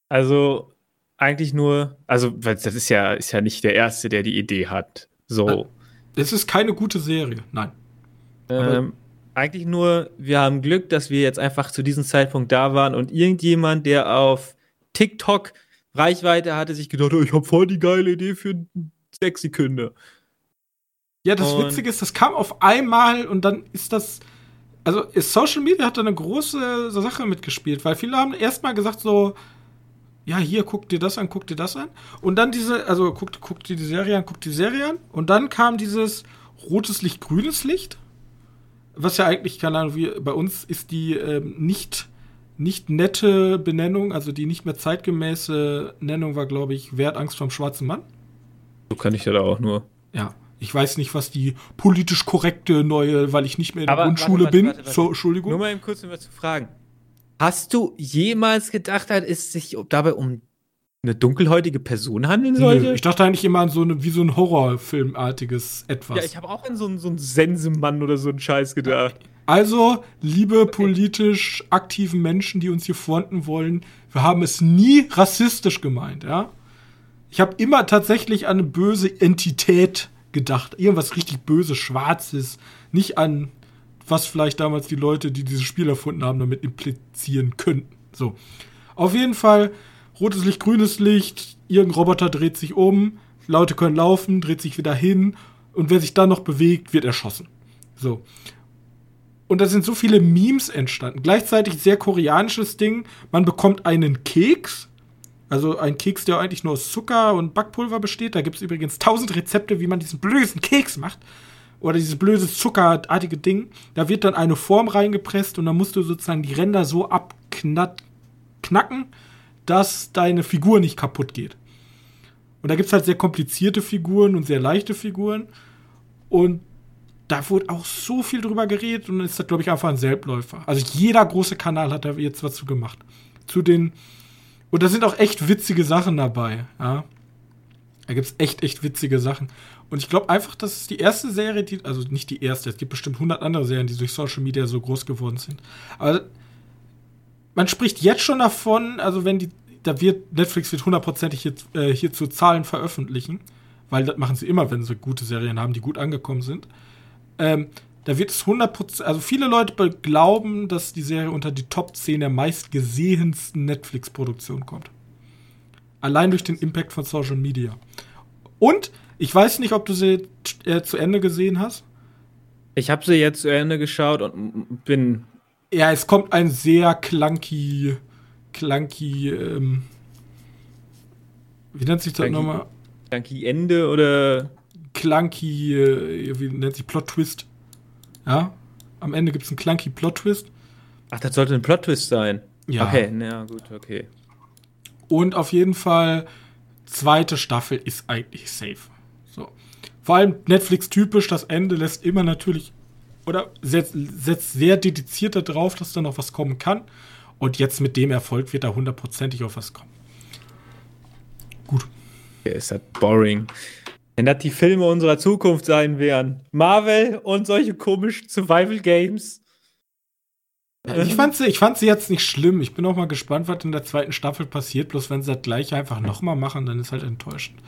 Also eigentlich nur, also das ist ja, ist ja nicht der Erste, der die Idee hat. So. Es ist keine gute Serie, nein. Ähm, eigentlich nur, wir haben Glück, dass wir jetzt einfach zu diesem Zeitpunkt da waren und irgendjemand, der auf TikTok Reichweite hatte, sich gedacht, oh, ich habe voll die geile Idee für sechs Sekunden. Ja, das und Witzige ist, das kam auf einmal und dann ist das. Also, Social Media hat da eine große Sache mitgespielt, weil viele haben erstmal gesagt, so, ja, hier, guck dir das an, guck dir das an. Und dann diese, also guck, guck dir die Serie an, guck die Serie an. Und dann kam dieses rotes Licht, grünes Licht. Was ja eigentlich, keine Ahnung, wie bei uns ist die ähm, nicht, nicht nette Benennung, also die nicht mehr zeitgemäße Nennung war, glaube ich, Wer hat Angst vom schwarzen Mann? So kann ich ja da auch nur. Ja. Ich weiß nicht, was die politisch korrekte neue, weil ich nicht mehr in der Aber, Grundschule warte, warte, bin. Warte, so, Entschuldigung. Nur mal eben kurz, um was zu fragen. Hast du jemals gedacht, dass es sich dabei um eine dunkelhäutige Person handeln sollte? Nee, ich dachte eigentlich immer an so eine, wie so ein Horrorfilmartiges etwas. Ja, ich habe auch an so einen, so einen Sensemann oder so einen Scheiß gedacht. Also, liebe politisch aktiven Menschen, die uns hier fronten wollen, wir haben es nie rassistisch gemeint, ja? Ich habe immer tatsächlich an eine böse Entität gedacht. Irgendwas richtig böse, schwarzes. Nicht an was vielleicht damals die Leute, die dieses Spiel erfunden haben, damit implizieren könnten. So. Auf jeden Fall, rotes Licht, grünes Licht, irgendein Roboter dreht sich um, Leute können laufen, dreht sich wieder hin und wer sich dann noch bewegt, wird erschossen. So. Und da sind so viele Memes entstanden. Gleichzeitig sehr koreanisches Ding. Man bekommt einen Keks. Also ein Keks, der eigentlich nur aus Zucker und Backpulver besteht. Da gibt es übrigens tausend Rezepte, wie man diesen blöden Keks macht oder dieses blöde zuckerartige Ding, da wird dann eine Form reingepresst und dann musst du sozusagen die Ränder so abknacken, dass deine Figur nicht kaputt geht. Und da gibt es halt sehr komplizierte Figuren und sehr leichte Figuren. Und da wurde auch so viel drüber geredet und ist das, glaube ich, einfach ein Selbstläufer. Also jeder große Kanal hat da jetzt was zu gemacht. Zu den. Und da sind auch echt witzige Sachen dabei, ja. Da gibt es echt, echt witzige Sachen. Und ich glaube einfach, das ist die erste Serie, die, also nicht die erste, es gibt bestimmt 100 andere Serien, die durch Social Media so groß geworden sind. Aber man spricht jetzt schon davon, also wenn die, da wird, Netflix wird hundertprozentig hier, äh, hierzu Zahlen veröffentlichen, weil das machen sie immer, wenn sie gute Serien haben, die gut angekommen sind. Ähm, da wird es 100%, also viele Leute glauben, dass die Serie unter die Top 10 der meistgesehensten Netflix-Produktionen kommt. Allein durch den Impact von Social Media. Und ich weiß nicht, ob du sie äh, zu Ende gesehen hast. Ich habe sie jetzt zu Ende geschaut und bin. Ja, es kommt ein sehr clunky, clunky, ähm, wie nennt sich das nochmal? Clunky Ende oder? Clunky, äh, wie nennt sich Plot Twist? Ja, am Ende gibt es einen clunky Plot Twist. Ach, das sollte ein Plot Twist sein. Ja. Okay, na gut, okay. Und auf jeden Fall, zweite Staffel ist eigentlich safe. So. Vor allem Netflix-typisch, das Ende lässt immer natürlich oder setzt, setzt sehr dediziert darauf, dass da noch was kommen kann. Und jetzt mit dem Erfolg wird da hundertprozentig auf was kommen. Gut. Ja, ist das boring. Wenn das die Filme unserer Zukunft sein wären. Marvel und solche komischen Survival Games. Ich fand, sie, ich fand sie jetzt nicht schlimm. Ich bin auch mal gespannt, was in der zweiten Staffel passiert. Bloß wenn sie das gleiche einfach nochmal machen, dann ist halt enttäuschend.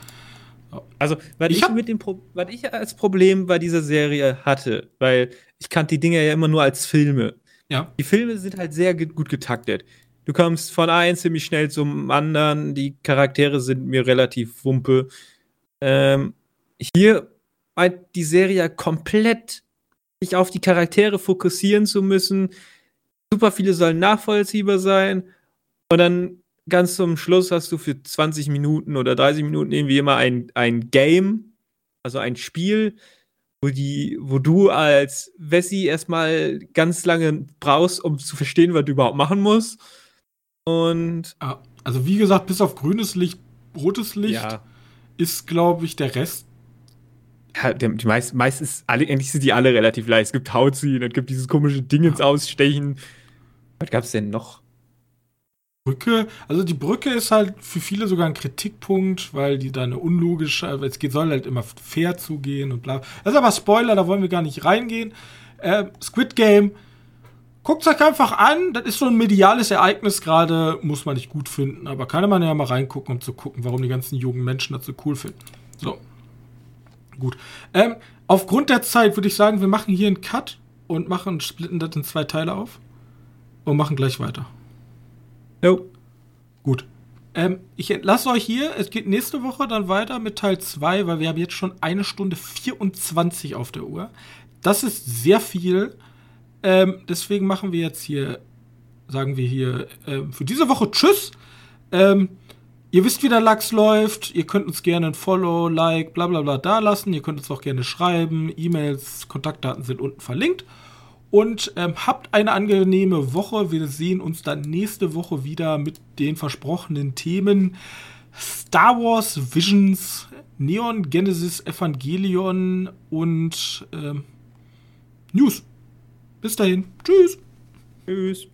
Also, was ich, ich mit dem Pro was ich als Problem bei dieser Serie hatte, weil ich kannte die Dinger ja immer nur als Filme. Ja. Die Filme sind halt sehr gut getaktet. Du kommst von einem ziemlich schnell zum anderen, die Charaktere sind mir relativ wumpe. Ähm, hier meint die Serie komplett sich auf die Charaktere fokussieren zu müssen. Super viele sollen nachvollziehbar sein. Und dann ganz zum Schluss hast du für 20 Minuten oder 30 Minuten irgendwie immer ein, ein Game, also ein Spiel, wo die, wo du als Wessi erstmal ganz lange brauchst, um zu verstehen, was du überhaupt machen musst. Und. Ah, also wie gesagt, bis auf grünes Licht, rotes Licht ja. ist, glaube ich, der Rest. Ja, die, die meist, meistens, alle, eigentlich sind die alle relativ leicht. Es gibt Hautziehen, es gibt dieses komische Ding ins Ausstechen. Was gab es denn noch? Brücke, also die Brücke ist halt für viele sogar ein Kritikpunkt, weil die da eine unlogische, also es geht, soll halt immer fair zugehen und bla. Das ist aber Spoiler, da wollen wir gar nicht reingehen. Äh, Squid Game, guckt euch einfach an, das ist so ein mediales Ereignis gerade, muss man nicht gut finden, aber kann man ja mal reingucken, um zu gucken, warum die ganzen jungen Menschen das so cool finden. So. Gut. Ähm, aufgrund der Zeit würde ich sagen, wir machen hier einen Cut und machen, splitten das in zwei Teile auf und machen gleich weiter. Jo. Gut. Ähm, ich entlasse euch hier. Es geht nächste Woche dann weiter mit Teil 2, weil wir haben jetzt schon eine Stunde 24 auf der Uhr. Das ist sehr viel. Ähm, deswegen machen wir jetzt hier, sagen wir hier, ähm, für diese Woche Tschüss. Ähm, ihr wisst, wie der Lachs läuft. Ihr könnt uns gerne ein Follow, Like, bla bla bla da lassen. Ihr könnt uns auch gerne schreiben. E-Mails, Kontaktdaten sind unten verlinkt. Und ähm, habt eine angenehme Woche. Wir sehen uns dann nächste Woche wieder mit den versprochenen Themen Star Wars Visions, Neon Genesis Evangelion und ähm, News. Bis dahin. Tschüss. Tschüss.